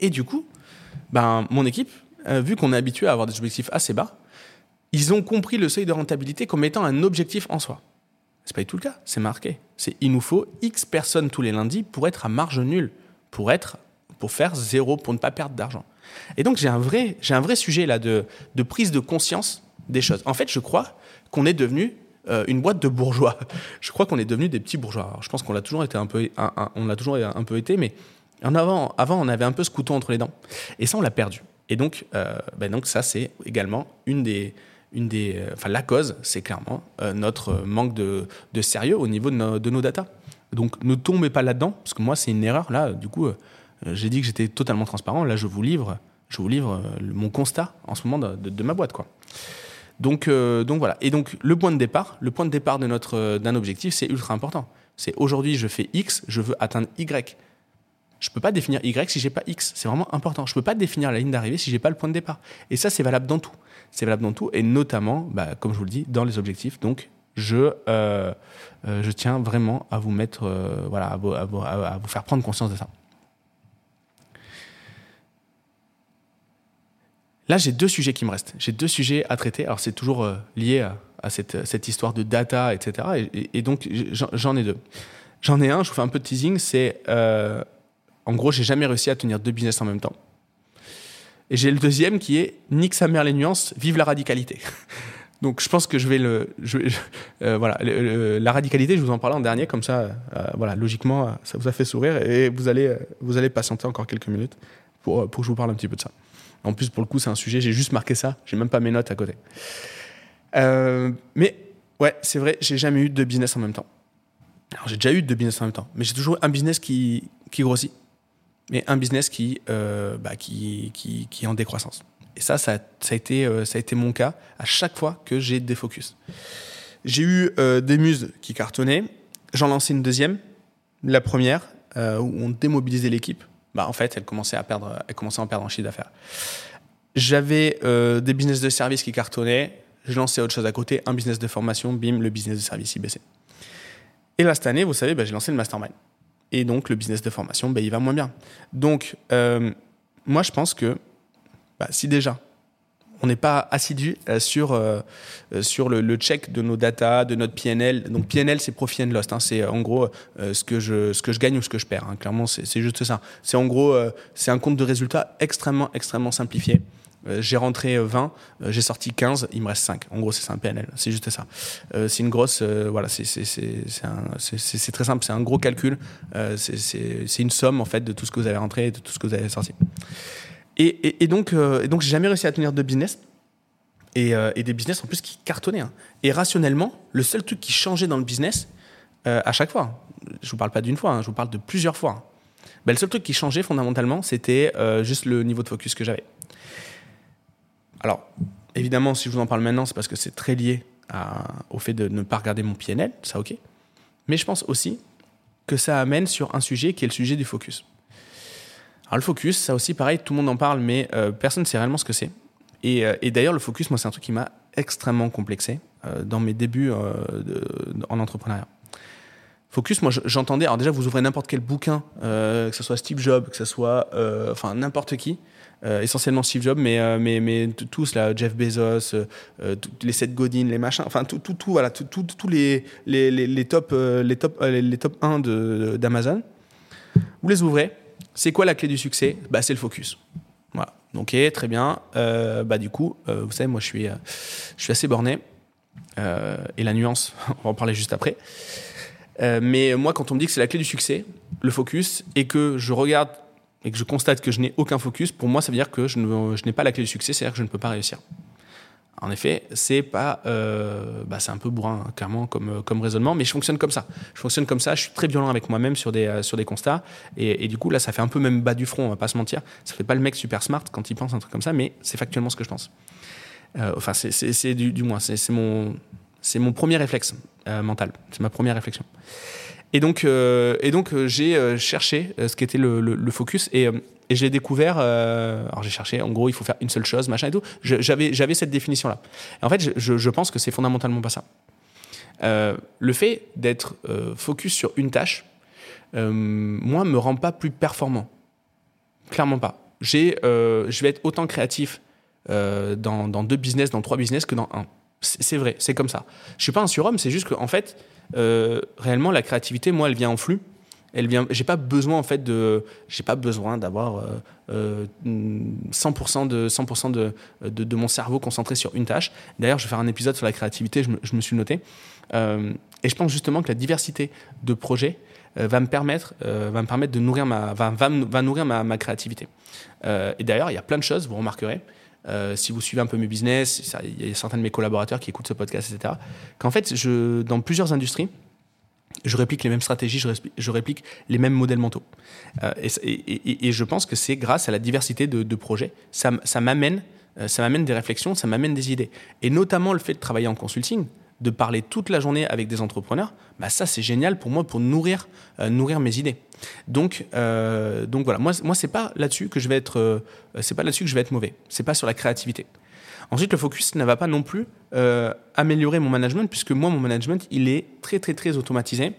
Et du coup, ben, mon équipe, euh, vu qu'on est habitué à avoir des objectifs assez bas, ils ont compris le seuil de rentabilité comme étant un objectif en soi. C'est pas du tout le cas, c'est marqué. C'est il nous faut X personnes tous les lundis pour être à marge nulle, pour être pour faire zéro, pour ne pas perdre d'argent. Et donc j'ai un vrai, un vrai sujet là de, de, prise de conscience des choses. En fait, je crois qu'on est devenu euh, une boîte de bourgeois. Je crois qu'on est devenu des petits bourgeois. je pense qu'on l'a toujours un peu, toujours un peu été, mais en avant, avant, on avait un peu ce couteau entre les dents. Et ça, on l'a perdu. Et donc, euh, ben donc ça, c'est également une des, une des, euh, enfin la cause, c'est clairement notre manque de, de, sérieux au niveau de de nos datas. Donc, ne tombez pas là-dedans, parce que moi, c'est une erreur là. Du coup j'ai dit que j'étais totalement transparent. Là, je vous livre, je vous livre euh, mon constat en ce moment de, ma boîte, quoi. Donc, euh, donc voilà. Et donc le point de départ, le point de départ de notre d'un objectif, c'est ultra important. C'est aujourd'hui, je fais X, je veux atteindre Y. Je peux pas définir Y si j'ai pas X. C'est vraiment important. Je peux pas définir la ligne d'arrivée si j'ai pas le point de départ. Et ça, c'est valable dans tout. C'est valable dans tout, et notamment, bah, comme je vous le dis, dans les objectifs. Donc, je, je tiens vraiment à vous mettre, voilà, à vous faire prendre conscience de ça. Là, j'ai deux sujets qui me restent. J'ai deux sujets à traiter. Alors, c'est toujours euh, lié à, cette, histoire de data, etc. Et, donc, j'en ai deux. J'en ai un, je vous fais un peu de teasing, c'est euh, en gros, j'ai jamais réussi à tenir deux business en même temps. Et j'ai le deuxième qui est nique sa mère les nuances, vive la radicalité. Donc je pense que je vais le, euh, voilà, la radicalité, je vous en parlais en dernier, comme ça, voilà, logiquement, ça vous a fait sourire et vous allez, vous allez patienter encore quelques minutes pour, pour que je vous parle un petit peu de ça. En plus, pour le coup, c'est un sujet, j'ai juste marqué ça, j'ai même pas mes notes à côté. Euh, mais ouais, c'est vrai, j'ai jamais eu de business en même temps. Alors, j'ai déjà eu de business en même temps, mais j'ai toujours un business qui, qui grossit, mais un business qui, euh, bah, qui, qui, est en décroissance. Et ça, ça, ça, a été, euh, ça a été mon cas à chaque fois que j'ai des focus. J'ai eu des muses qui cartonnaient, j'en lançais une deuxième, la première, où on démobilisait l'équipe, bah, en fait, elle commençait à perdre, elle commençait à en perdre en chiffre d'affaires. J'avais euh, des business de service qui cartonnaient, je lançais autre chose à côté, un business de formation, bim, le business de service IBC. Et là, cette année, vous savez, bah, j'ai lancé le mastermind. Et donc, le business de formation, bah, il va moins bien. Donc, euh, moi, je pense que si déjà, on n'est pas assidu euh, sur, euh, euh, sur le, check de nos data, de notre PNL. Donc PNL, c'est profit and loss. Hein. C'est en gros ce, que je, ce que je gagne ou ce que je perds. Hein. Clairement, c'est juste ça. C'est en gros, c'est un compte de résultats extrêmement, extrêmement simplifié. j'ai rentré 20, j'ai sorti 15, il me reste 5. En gros, c'est un PNL, c'est juste ça. c'est une grosse, voilà, c'est très simple, c'est un gros calcul, c'est une somme en fait de tout ce que vous avez rentré et de tout ce que vous avez sorti. Et, donc, et donc j'ai jamais réussi à tenir de business. Et, et, des business en plus qui cartonnaient. Hein. Et rationnellement, le seul truc qui changeait dans le business, à chaque fois, je vous parle pas d'une fois, hein, je vous parle de plusieurs fois. Hein. Ben, le seul truc qui changeait fondamentalement, c'était euh, juste le niveau de focus que j'avais. Alors, évidemment, si je vous en parle maintenant, c'est parce que c'est très lié au fait de ne pas regarder mon PNL, ça ok. Mais je pense aussi que ça amène sur un sujet qui est le sujet du focus. Alors le focus, ça aussi pareil, tout le monde en parle, mais euh, personne ne sait réellement ce que c'est. Et, euh, et d'ailleurs, le focus, moi, c'est un truc qui m'a extrêmement complexé dans mes débuts en entrepreneuriat. Focus, moi j'entendais, alors déjà vous ouvrez n'importe quel bouquin, euh, que ce soit Steve Jobs, que ce soit euh, enfin n'importe qui, euh, essentiellement Steve Jobs, mais, mais, mais tous là, Jeff Bezos, les Seth Godin, les machins, enfin tout, tout, tout voilà, tous les, les, les, les, top, les, top, les, top 1 d'Amazon. Vous les ouvrez, c'est quoi la clé du succès? Bah, C'est le focus. Voilà. Ok, très bien. bah, du coup, vous savez, moi je suis, je suis assez borné. et la nuance, on va en parler juste après. Euh, mais moi, quand on me dit que c'est la clé du succès, le focus, et que je regarde et que je constate que je n'ai aucun focus, pour moi, ça veut dire que je, n'ai pas la clé du succès, c'est-à-dire que je ne peux pas réussir. En effet, c'est pas, euh, bah, c'est un peu bourrin, hein, clairement, comme, comme raisonnement, mais je fonctionne comme ça. Je fonctionne comme ça, je suis très violent avec moi-même sur des, euh, sur des constats, et, du coup, là, ça fait un peu même bas du front, on va pas se mentir. Ça fait pas le mec super smart quand il pense un truc comme ça, mais c'est factuellement ce que je pense. enfin, c'est du, du moins, c'est mon, c'est mon premier réflexe euh, mental. C'est ma première réflexion. Et donc, euh, et donc euh, j'ai cherché ce qu'était le, focus et, et j'ai découvert. alors j'ai cherché. En gros, il faut faire une seule chose, machin et tout. J'avais cette définition là. en fait, je, je, pense que c'est fondamentalement pas ça. le fait d'être focus sur une tâche, moi, me rend pas plus performant. Clairement pas. J'ai, je vais être autant créatif dans deux business, dans trois business que dans un. C'est vrai, c'est comme ça. Je suis pas un surhomme, c'est juste qu'en en fait, euh, réellement, la créativité, moi, elle vient en flux. Elle vient. J'ai pas besoin en fait de. J'ai pas besoin d'avoir euh, 100% euh, de 100% de, de, mon cerveau concentré sur une tâche. D'ailleurs, je vais faire un épisode sur la créativité. Je me, je me suis noté. Euh, et je pense justement que la diversité de projets va me permettre va me permettre de nourrir ma va, va, va nourrir ma créativité. et d'ailleurs, il y a plein de choses. Vous remarquerez euh, si vous suivez un peu mes business, il y a certains de mes collaborateurs qui écoutent ce podcast, etc., qu'en fait, dans plusieurs industries, je réplique les mêmes stratégies, je réplique, les mêmes modèles mentaux. Euh, et, je pense que c'est grâce à la diversité de, projets. Ça m'amène euh, ça m'amène des réflexions, ça m'amène des idées. Et notamment le fait de travailler en consulting, de parler toute la journée avec des entrepreneurs, bah ça c'est génial pour moi pour nourrir, nourrir mes idées. Donc, euh, donc voilà, moi, moi c'est pas là-dessus que je vais être, euh, c'est pas là-dessus que je vais être mauvais. C'est pas sur la créativité. Ensuite, le focus ne va pas non plus euh, améliorer mon management, puisque moi, mon management, il est très, très, très automatisé.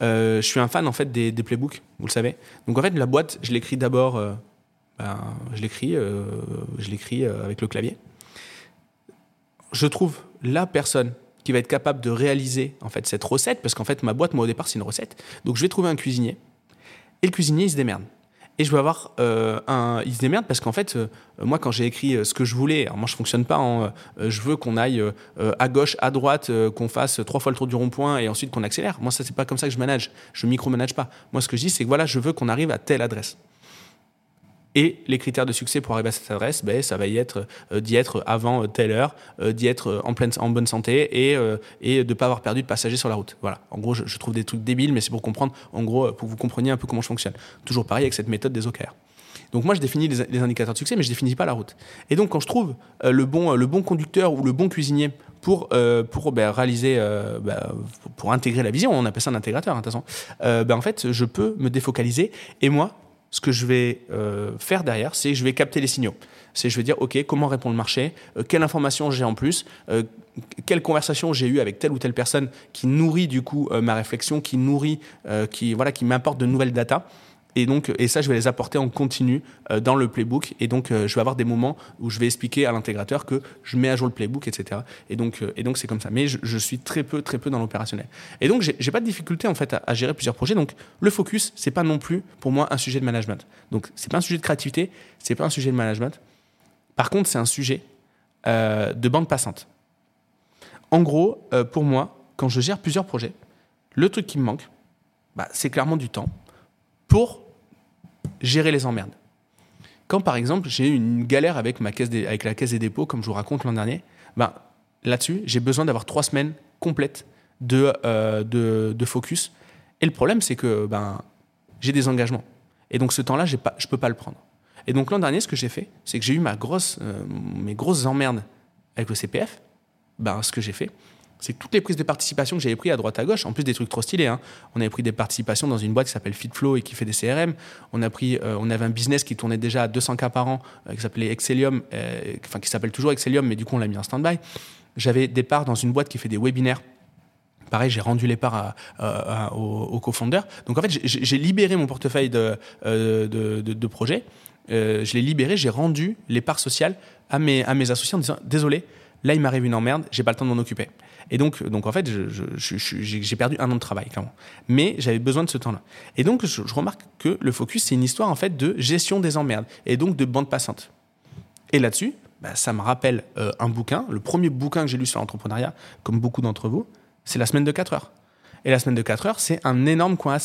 je suis un fan en fait des, playbooks, vous le savez. Donc en fait, la boîte, je l'écris d'abord, ben, je l'écris, je l'écris avec le clavier. Je trouve la personne qui va être capable de réaliser en fait cette recette, parce qu'en fait, ma boîte, moi au départ, c'est une recette. Donc je vais trouver un cuisinier et le cuisinier, il se démerde. Et je vais avoir euh, un. Il se démerde parce qu'en fait, euh, moi, quand j'ai écrit euh, ce que je voulais, alors moi, je fonctionne pas en. je veux qu'on aille à gauche, à droite, qu'on fasse trois fois le tour du rond-point et ensuite qu'on accélère. Moi, ça, c'est pas comme ça que je manage. Je micromanage pas. Moi, ce que je dis, c'est que voilà, je veux qu'on arrive à telle adresse. Et les critères de succès pour arriver à cette adresse, ben, ça va y être euh, d'y être avant euh, telle heure, euh, d'y être en, pleine, en bonne santé et, et de ne pas avoir perdu de passagers sur la route. Voilà. En gros, je, trouve des trucs débiles, mais c'est pour comprendre, en gros, pour que vous compreniez un peu comment je fonctionne. Toujours pareil avec cette méthode des OKR. Donc moi, je définis les, indicateurs de succès, mais je définis pas la route. Et donc, quand je trouve le, bon, le bon conducteur ou le bon cuisinier pour, pour ben, réaliser, ben, pour intégrer la vision, on appelle ça un intégrateur, hein, de ben, en fait, je peux me défocaliser et moi, ce que je vais euh, faire derrière, c'est que je vais capter les signaux. C'est je vais dire, OK, comment répond le marché euh, Quelle information j'ai en plus euh, Quelle conversation j'ai eue avec telle ou telle personne qui nourrit du coup ma réflexion, qui nourrit, qui, voilà, qui m'apporte de nouvelles datas et donc, et ça, je vais les apporter en continu euh, dans le playbook. Et donc, euh, je vais avoir des moments où je vais expliquer à l'intégrateur que je mets à jour le playbook, etc. Et donc, euh, et donc, c'est comme ça. Mais je, suis très peu, très peu dans l'opérationnel. Et donc, j'ai pas de difficulté en fait à, à, gérer plusieurs projets. Donc, le focus, c'est pas non plus pour moi un sujet de management. Donc, c'est pas un sujet de créativité, c'est pas un sujet de management. Par contre, c'est un sujet de bande passante. En gros, pour moi, quand je gère plusieurs projets, le truc qui me manque, bah, c'est clairement du temps pour gérer les emmerdes. Quand par exemple j'ai eu une galère avec, ma caisse avec la caisse des dépôts, comme je vous raconte l'an dernier, ben, là-dessus, j'ai besoin d'avoir trois semaines complètes de, euh, de, focus. Et le problème, c'est que ben, j'ai des engagements. Et donc ce temps-là, je ne peux pas le prendre. Et donc l'an dernier, ce que j'ai fait, c'est que j'ai eu ma grosse, euh, mes grosses emmerdes avec le CPF. Ben, ce que j'ai fait, c'est toutes les prises de participation que j'avais prises à droite à gauche, en plus des trucs trop stylés, hein. on avait pris des participations dans une boîte qui s'appelle Fitflow et qui fait des CRM. On a pris, euh, on avait un business qui tournait déjà à 200 k par an, euh, qui s'appelait Excelium, euh, enfin qui s'appelle toujours Excelium, mais du coup on l'a mis en stand-by. J'avais des parts dans une boîte qui fait des webinaires. Pareil, j'ai rendu les parts aux, co-founders. Donc en fait, j'ai libéré mon portefeuille de, de, projets. je l'ai libéré, j'ai rendu les parts sociales à mes, à mes associés en disant désolé, là il m'arrive une emmerde, j'ai pas le temps de m'en occuper. Et donc, donc en fait, j'ai perdu un an de travail, clairement. Mais j'avais besoin de ce temps-là. Et donc, je, remarque que le focus, c'est une histoire en fait de gestion des emmerdes et donc de bande passante. Et là-dessus, bah, ça me rappelle euh, un bouquin, le premier bouquin que j'ai lu sur l'entrepreneuriat, comme beaucoup d'entre vous, c'est La semaine de 4 heures. Et la semaine de 4 heures, c'est un énorme coin à.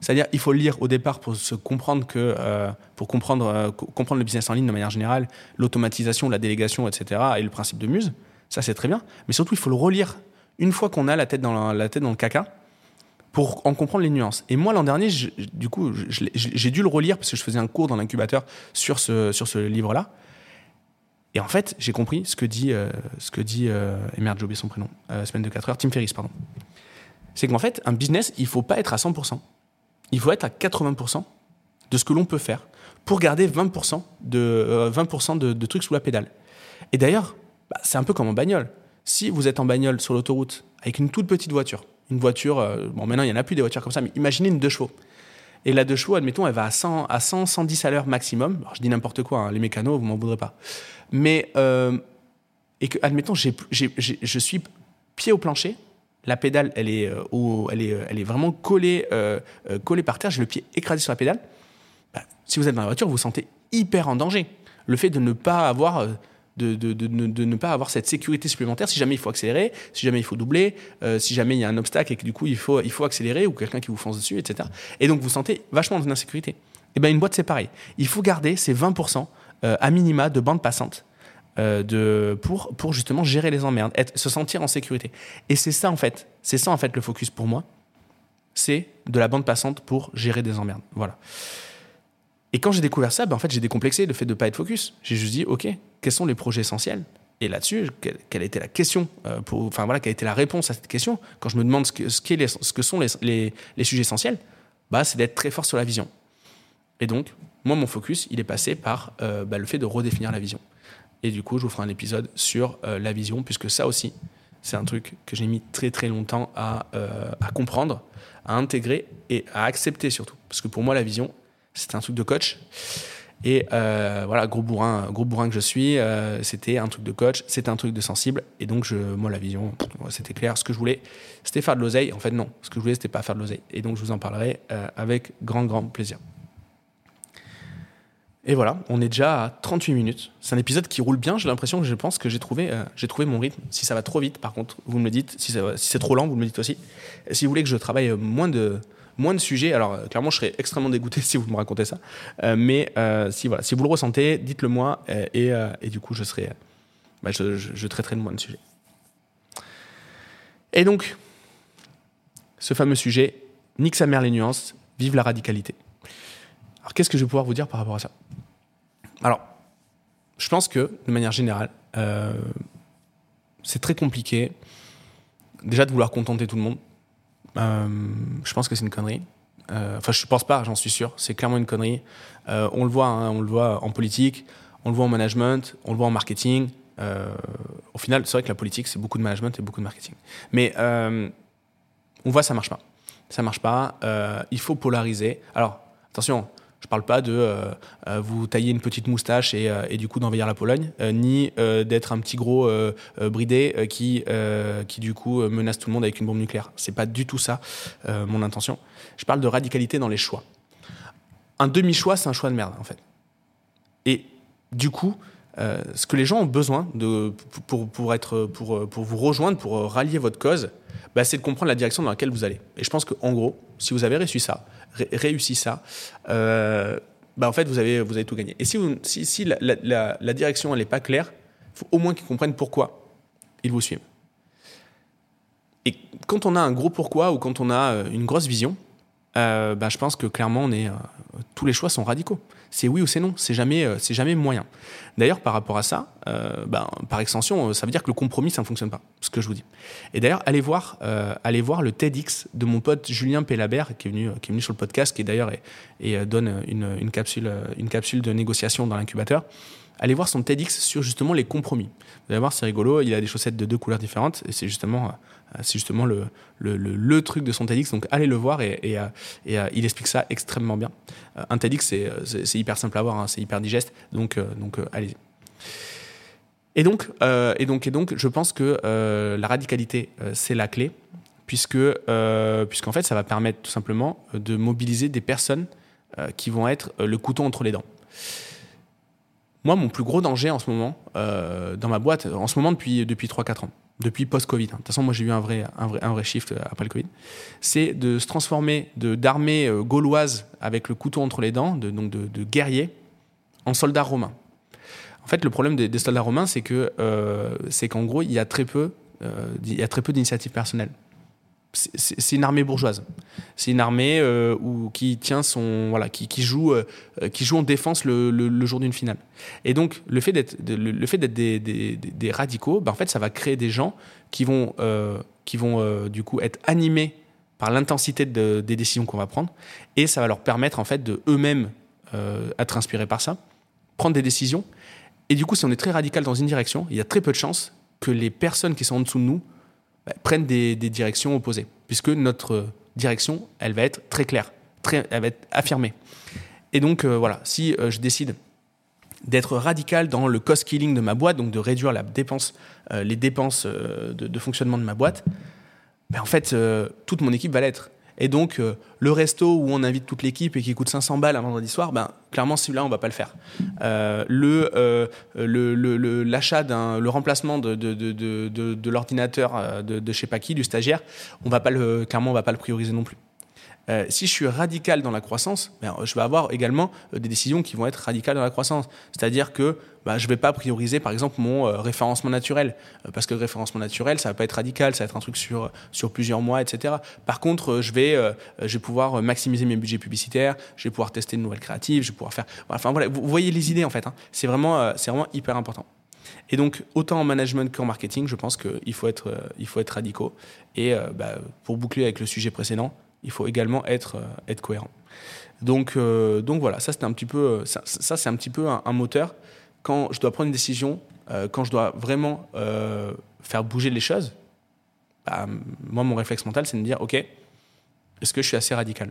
C'est-à-dire, il faut lire au départ pour se comprendre que, euh, pour comprendre, euh, comprendre le business en ligne de manière générale, l'automatisation, la délégation, etc., et le principe de Muse. Ça, c'est très bien. Mais surtout, il faut le relire une fois qu'on a la tête dans, la, tête dans le caca pour en comprendre les nuances. Et moi, l'an dernier, du coup, j'ai dû le relire parce que je faisais un cours dans l'incubateur sur ce, sur ce livre-là. Et en fait, j'ai compris ce que dit, euh, ce que dit euh, et merde, j'ai oublié son prénom, euh, semaine de 4 heures, Tim Ferriss, pardon. C'est qu'en fait, un business, il faut pas être à 100%. Il faut être à 80% de ce que l'on peut faire pour garder 20% de, 20 de, de trucs sous la pédale. Et d'ailleurs, bah, c'est un peu comme en bagnole. Si vous êtes en bagnole sur l'autoroute avec une toute petite voiture, une voiture, euh, bon maintenant il n'y en a plus des voitures comme ça, mais imaginez une deux chevaux. Et la deux chevaux, admettons, elle va à 100, à 100 110 à l'heure maximum. je dis n'importe quoi, hein, les mécanos, vous m'en voudrez pas. Mais, euh, et que, admettons, je suis pied au plancher, la pédale, elle est, euh, elle est, elle est vraiment collée, collée par terre, j'ai le pied écrasé sur la pédale. Bah, si vous êtes dans la voiture, vous vous sentez hyper en danger. Le fait de ne pas avoir de, ne pas avoir cette sécurité supplémentaire si jamais il faut accélérer, si jamais il faut doubler, euh, si jamais il y a un obstacle et que du coup il faut, il faut accélérer ou quelqu'un qui vous fonce dessus, etc. Et donc vous sentez vachement dans une insécurité. Et eh bien une boîte c'est pareil. Il faut garder ces 20% euh, à minima de bande passante euh, de, pour, pour justement gérer les emmerdes, être, se sentir en sécurité. Et c'est ça en fait, c'est ça en fait le focus pour moi, c'est de la bande passante pour gérer des emmerdes. Voilà. Et quand j'ai découvert ça, ben en fait, j'ai décomplexé le fait de ne pas être focus. J'ai juste dit, OK, quels sont les projets essentiels? Et là-dessus, quelle, a été la question euh, pour, Enfin voilà, quelle a été la réponse à cette question? Quand je me demande ce que, ce, que sont les, les, sujets essentiels, bah, c'est d'être très fort sur la vision. Et donc, moi, mon focus, il est passé par euh, bah, le fait de redéfinir la vision. Et du coup, je vous ferai un épisode sur euh, la vision, puisque ça aussi, c'est un truc que j'ai mis très très longtemps à, à comprendre, à intégrer et à accepter surtout. Parce que pour moi, la vision, c'était un truc de coach. Et euh, voilà, gros bourrin, gros bourrin que je suis, euh, c'était un truc de coach, c'était un truc de sensible. Et donc, moi, la vision, c'était clair. Ce que je voulais, c'était faire de l'oseille. En fait, non. Ce que je voulais, c'était pas faire de l'oseille. Et donc, je vous en parlerai euh, avec grand, grand plaisir. Et voilà, on est déjà à 38 minutes. C'est un épisode qui roule bien. J'ai l'impression je pense que j'ai trouvé, j'ai trouvé mon rythme. Si ça va trop vite, par contre, vous me le dites. Si, si c'est trop lent, vous me le dites aussi. si vous voulez que je travaille moins de, moins de sujets. Alors, euh, clairement, je serais extrêmement dégoûté si vous me racontez ça. Euh, mais euh, si, voilà, si vous le ressentez, dites-le moi et, du coup, je, serai, bah, je, traiterai de moins de sujets. Et donc, ce fameux sujet, nique sa mère les nuances, vive la radicalité. Alors, qu'est-ce que je vais pouvoir vous dire par rapport à ça? Alors, je pense que, de manière générale, c'est très compliqué déjà de vouloir contenter tout le monde. Euh, je pense que c'est une connerie. Euh, enfin, je pense pas, j'en suis sûr. C'est clairement une connerie. Euh, on le voit, hein, on le voit en politique, on le voit en management, on le voit en marketing. au final, c'est vrai que la politique, c'est beaucoup de management et beaucoup de marketing. Mais on voit, ça marche pas. Ça marche pas. il faut polariser. Alors, attention, je ne parle pas de euh, euh, vous tailler une petite moustache et, euh, du coup d'envahir la Pologne, ni d'être un petit gros bridé qui, qui du coup menace tout le monde avec une bombe nucléaire. C'est pas du tout ça mon intention. Je parle de radicalité dans les choix. Un demi-choix, c'est un choix de merde en fait. Et du coup, ce que les gens ont besoin de, pour, pour, être, pour, pour vous rejoindre, pour rallier votre cause, bah, c'est de comprendre la direction dans laquelle vous allez. Et je pense qu'en gros, si vous avez réussi ça, réussi ça, bah, en fait, vous avez, vous avez tout gagné. Et si, si, si la, la, la, direction n'est pas claire, il faut au moins qu'ils comprennent pourquoi ils vous suivent. Et quand on a un gros pourquoi ou quand on a euh, une grosse vision, euh, bah, je pense que clairement, on est, euh, tous les choix sont radicaux. C'est oui ou c'est non, c'est jamais, euh, c'est jamais moyen. D'ailleurs, par rapport à ça, bah, par extension, ça veut dire que le compromis, ça ne fonctionne pas, ce que je vous dis. Et d'ailleurs, allez voir, allez voir le TEDx de mon pote Julien Pellabert, qui est venu, qui est venu sur le podcast, qui d'ailleurs et, donne une, capsule, une capsule de négociation dans l'incubateur allez voir son TEDx sur justement les compromis. Vous allez voir, c'est rigolo, il a des chaussettes de deux couleurs différentes, et c'est justement, euh, c'est justement le, le, le, truc de son TEDx, donc allez le voir, et, et, euh, euh, il explique ça extrêmement bien. Un TEDx, c'est hyper simple à voir, hein, c'est hyper digeste, donc, donc allez-y. Et donc, et, donc, et donc, je pense que la radicalité, c'est la clé, puisque, puisqu'en fait, ça va permettre tout simplement de mobiliser des personnes qui vont être le couteau entre les dents. Moi, mon plus gros danger en ce moment, euh, dans ma boîte, en ce moment depuis, depuis 3-4 ans, depuis post-Covid, hein. de toute façon, moi j'ai eu un vrai, un, vrai, un vrai shift euh, après le Covid, c'est de se transformer d'armée euh, gauloise avec le couteau entre les dents, de, donc de, de guerrier, en soldat romain. En fait, le problème des, soldats romains, c'est que c'est qu'en gros, il y a très peu, il y a très peu d'initiatives personnelles c'est une armée bourgeoise. C'est une armée euh, qui tient son voilà, qui, joue euh, qui joue en défense le, jour d'une finale. Et donc le fait d'être le, fait d'être des, radicaux, bah, en fait ça va créer des gens qui vont euh, qui vont du coup être animés par l'intensité de, des décisions qu'on va prendre et ça va leur permettre en fait de eux-mêmes être inspirés par ça, prendre des décisions. Et du coup, si on est très radical dans une direction, il y a très peu de chances que les personnes qui sont en dessous de nous bah, prennent des, directions opposées, puisque notre direction, elle va être très claire, très, elle va être affirmée. Et donc, euh, voilà, si euh, je décide d'être radical dans le cost killing de ma boîte, donc de réduire euh, les dépenses de, de, fonctionnement de ma boîte, ben en fait, toute mon équipe va l'être. Et donc, euh, le resto où on invite toute l'équipe et qui coûte 500 balles un vendredi soir, ben, clairement, celui-là, on va pas le faire. Euh, le, euh, le, l'achat le remplacement de, l'ordinateur de, de je sais pas qui, du stagiaire, on va pas le, clairement, on va pas le prioriser non plus. Euh, si je suis radical dans la croissance, ben, je vais avoir également euh, des décisions qui vont être radicales dans la croissance. C'est-à-dire que ben, je ne vais pas prioriser, par exemple, mon euh, référencement naturel. parce que le référencement naturel, ça va pas être radical, ça va être un truc sur, sur plusieurs mois, etc. Par contre, je vais, je vais pouvoir maximiser mes budgets publicitaires, je vais pouvoir tester de nouvelles créatives, je vais pouvoir faire... Enfin voilà, vous voyez les idées en fait. Hein. C'est vraiment, c'est vraiment hyper important. Et donc, autant en management qu'en marketing, je pense qu'il faut être, faut être radicaux. Et bah, pour boucler avec le sujet précédent, il faut également être, euh, être cohérent. Donc, euh, donc voilà, ça c'est un petit peu, ça, c'est un petit peu un, moteur quand je dois prendre une décision, euh, quand je dois vraiment faire bouger les choses. Bah, moi, mon réflexe mental, c'est de me dire, ok, est-ce que je suis assez radical?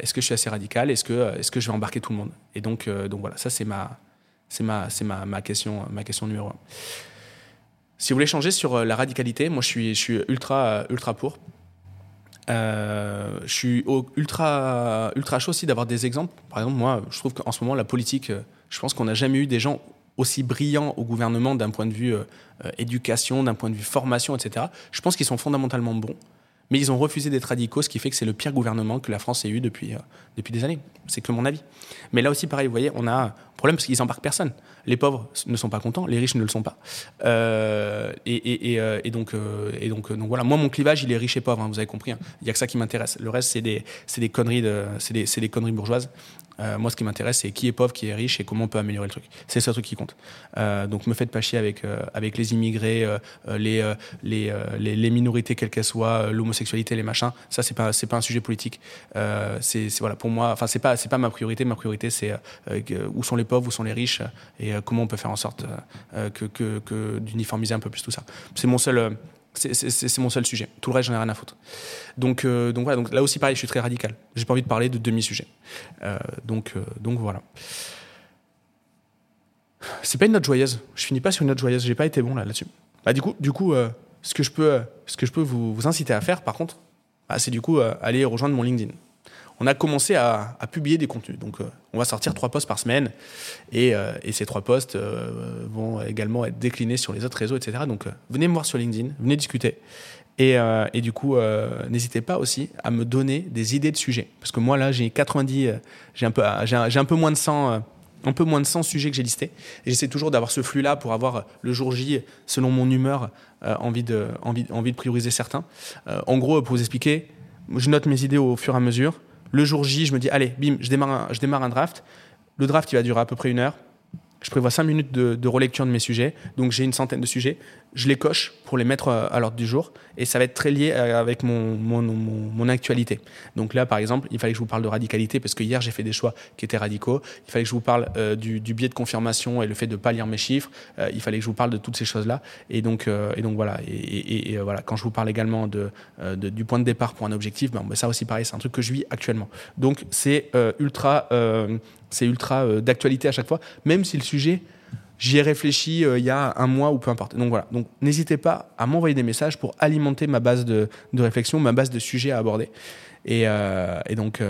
Est-ce que je suis assez radical? Est-ce que, est-ce que je vais embarquer tout le monde? Et donc, donc voilà, ça c'est ma, ma, ma, ma question, ma question numéro un. Si vous voulez changer sur la radicalité, moi je suis, je suis ultra, ultra pour. Euh, je suis ultra, ultra chaud aussi d'avoir des exemples. Par exemple, moi, je trouve qu'en ce moment, la politique, euh, je pense qu'on n'a jamais eu des gens aussi brillants au gouvernement d'un point de vue euh, éducation, d'un point de vue formation, etc. Je pense qu'ils sont fondamentalement bons, mais ils ont refusé d'être radicaux, ce qui fait que c'est le pire gouvernement que la France ait eu depuis, depuis des années. C'est que mon avis. Mais là aussi, pareil, vous voyez, on a un problème parce qu'ils n'embarquent personne. Les pauvres ne sont pas contents, les riches ne le sont pas. Euh, et, euh, donc, euh, voilà, moi mon clivage il est riche et pauvre, hein, vous avez compris. Hein. Il n'y a que ça qui m'intéresse. Le reste c'est des, des conneries de, des, des, conneries bourgeoises. Euh, moi, ce qui m'intéresse, c'est qui est pauvre, qui est riche et comment on peut améliorer le truc. C'est ce truc qui compte. Euh, donc, me faites pas chier avec, euh, avec les immigrés, les, les, les, minorités, quelles qu'elles soient, l'homosexualité, les machins. Ça, c'est pas, c'est pas un sujet politique. c'est, voilà, pour moi, enfin, c'est pas, c'est pas ma priorité. Ma priorité, c'est où sont les pauvres, où sont les riches et comment on peut faire en sorte que d'uniformiser un peu plus tout ça. C'est mon seul c'est mon seul sujet. Tout le reste, j'en ai rien à foutre. Donc, euh, donc voilà. Donc là aussi, pareil, je suis très radical. J'ai pas envie de parler de demi-sujets. Euh, donc, euh, donc voilà. C'est pas une note joyeuse. Je finis pas sur une note joyeuse. J'ai pas été bon là là-dessus. Bah, du coup, du coup, ce que je peux, ce que je peux vous, inciter à faire, par contre, bah, c'est du coup aller rejoindre mon LinkedIn. On a commencé à, publier des contenus. Donc, on va sortir trois posts par semaine et, ces trois posts vont également être déclinés sur les autres réseaux, etc. Donc, venez me voir sur LinkedIn, venez discuter. Et, du coup, n'hésitez pas aussi à me donner des idées de sujets. Parce que moi, là, j'ai 90, j'ai un, peu, un, peu moins de 100 un peu moins de 100 sujets que j'ai listés. Et j'essaie toujours d'avoir ce flux-là pour avoir le jour J, selon mon humeur, euh, envie, de, prioriser certains. Euh, en gros, pour vous expliquer, je note mes idées au fur et à mesure. Le jour J, je me dis, allez, bim, je démarre un draft. Le draft, il va durer à peu près une heure. Je prévois 5 minutes de, relecture de mes sujets. Donc j'ai une centaine de sujets. Je les coche pour les mettre euh, à l'ordre du jour. Et ça va être très lié euh, avec mon, mon, actualité. Donc là, par exemple, il fallait que je vous parle de radicalité parce que hier, j'ai fait des choix qui étaient radicaux. Il fallait que je vous parle euh, du, biais de confirmation et le fait de ne pas lire mes chiffres. il fallait que je vous parle de toutes ces choses-là. Et donc, voilà. Et, voilà. Quand je vous parle également de, du point de départ pour un objectif, ben, ça aussi, pareil, c'est un truc que je vis actuellement. Donc c'est ultra c'est ultra euh, d'actualité à chaque fois, même si le sujet, j'y ai réfléchi euh, il y a un mois ou peu importe. Donc voilà, donc n'hésitez pas à m'envoyer des messages pour alimenter ma base de, réflexion, ma base de sujets à aborder. Et, euh, donc,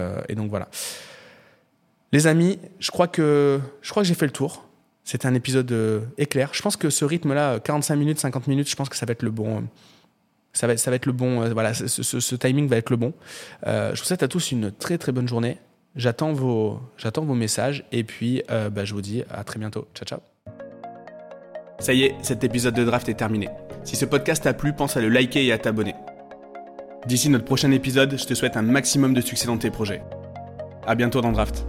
voilà. Les amis, je crois que, j'ai fait le tour. C'était un épisode éclair. Je pense que ce rythme-là, 45 minutes, 50 minutes, je pense que ça va être le bon. Ça va, le bon. voilà, ce, timing va être le bon. je vous souhaite à tous une très très bonne journée. J'attends vos, j'attends vos messages et puis euh, bah, je vous dis à très bientôt. Ciao, ciao. Ça y est, cet épisode de draft est terminé. Si ce podcast t'a plu, pense à le liker et à t'abonner. D'ici notre prochain épisode, je te souhaite un maximum de succès dans tes projets. À bientôt dans Draft.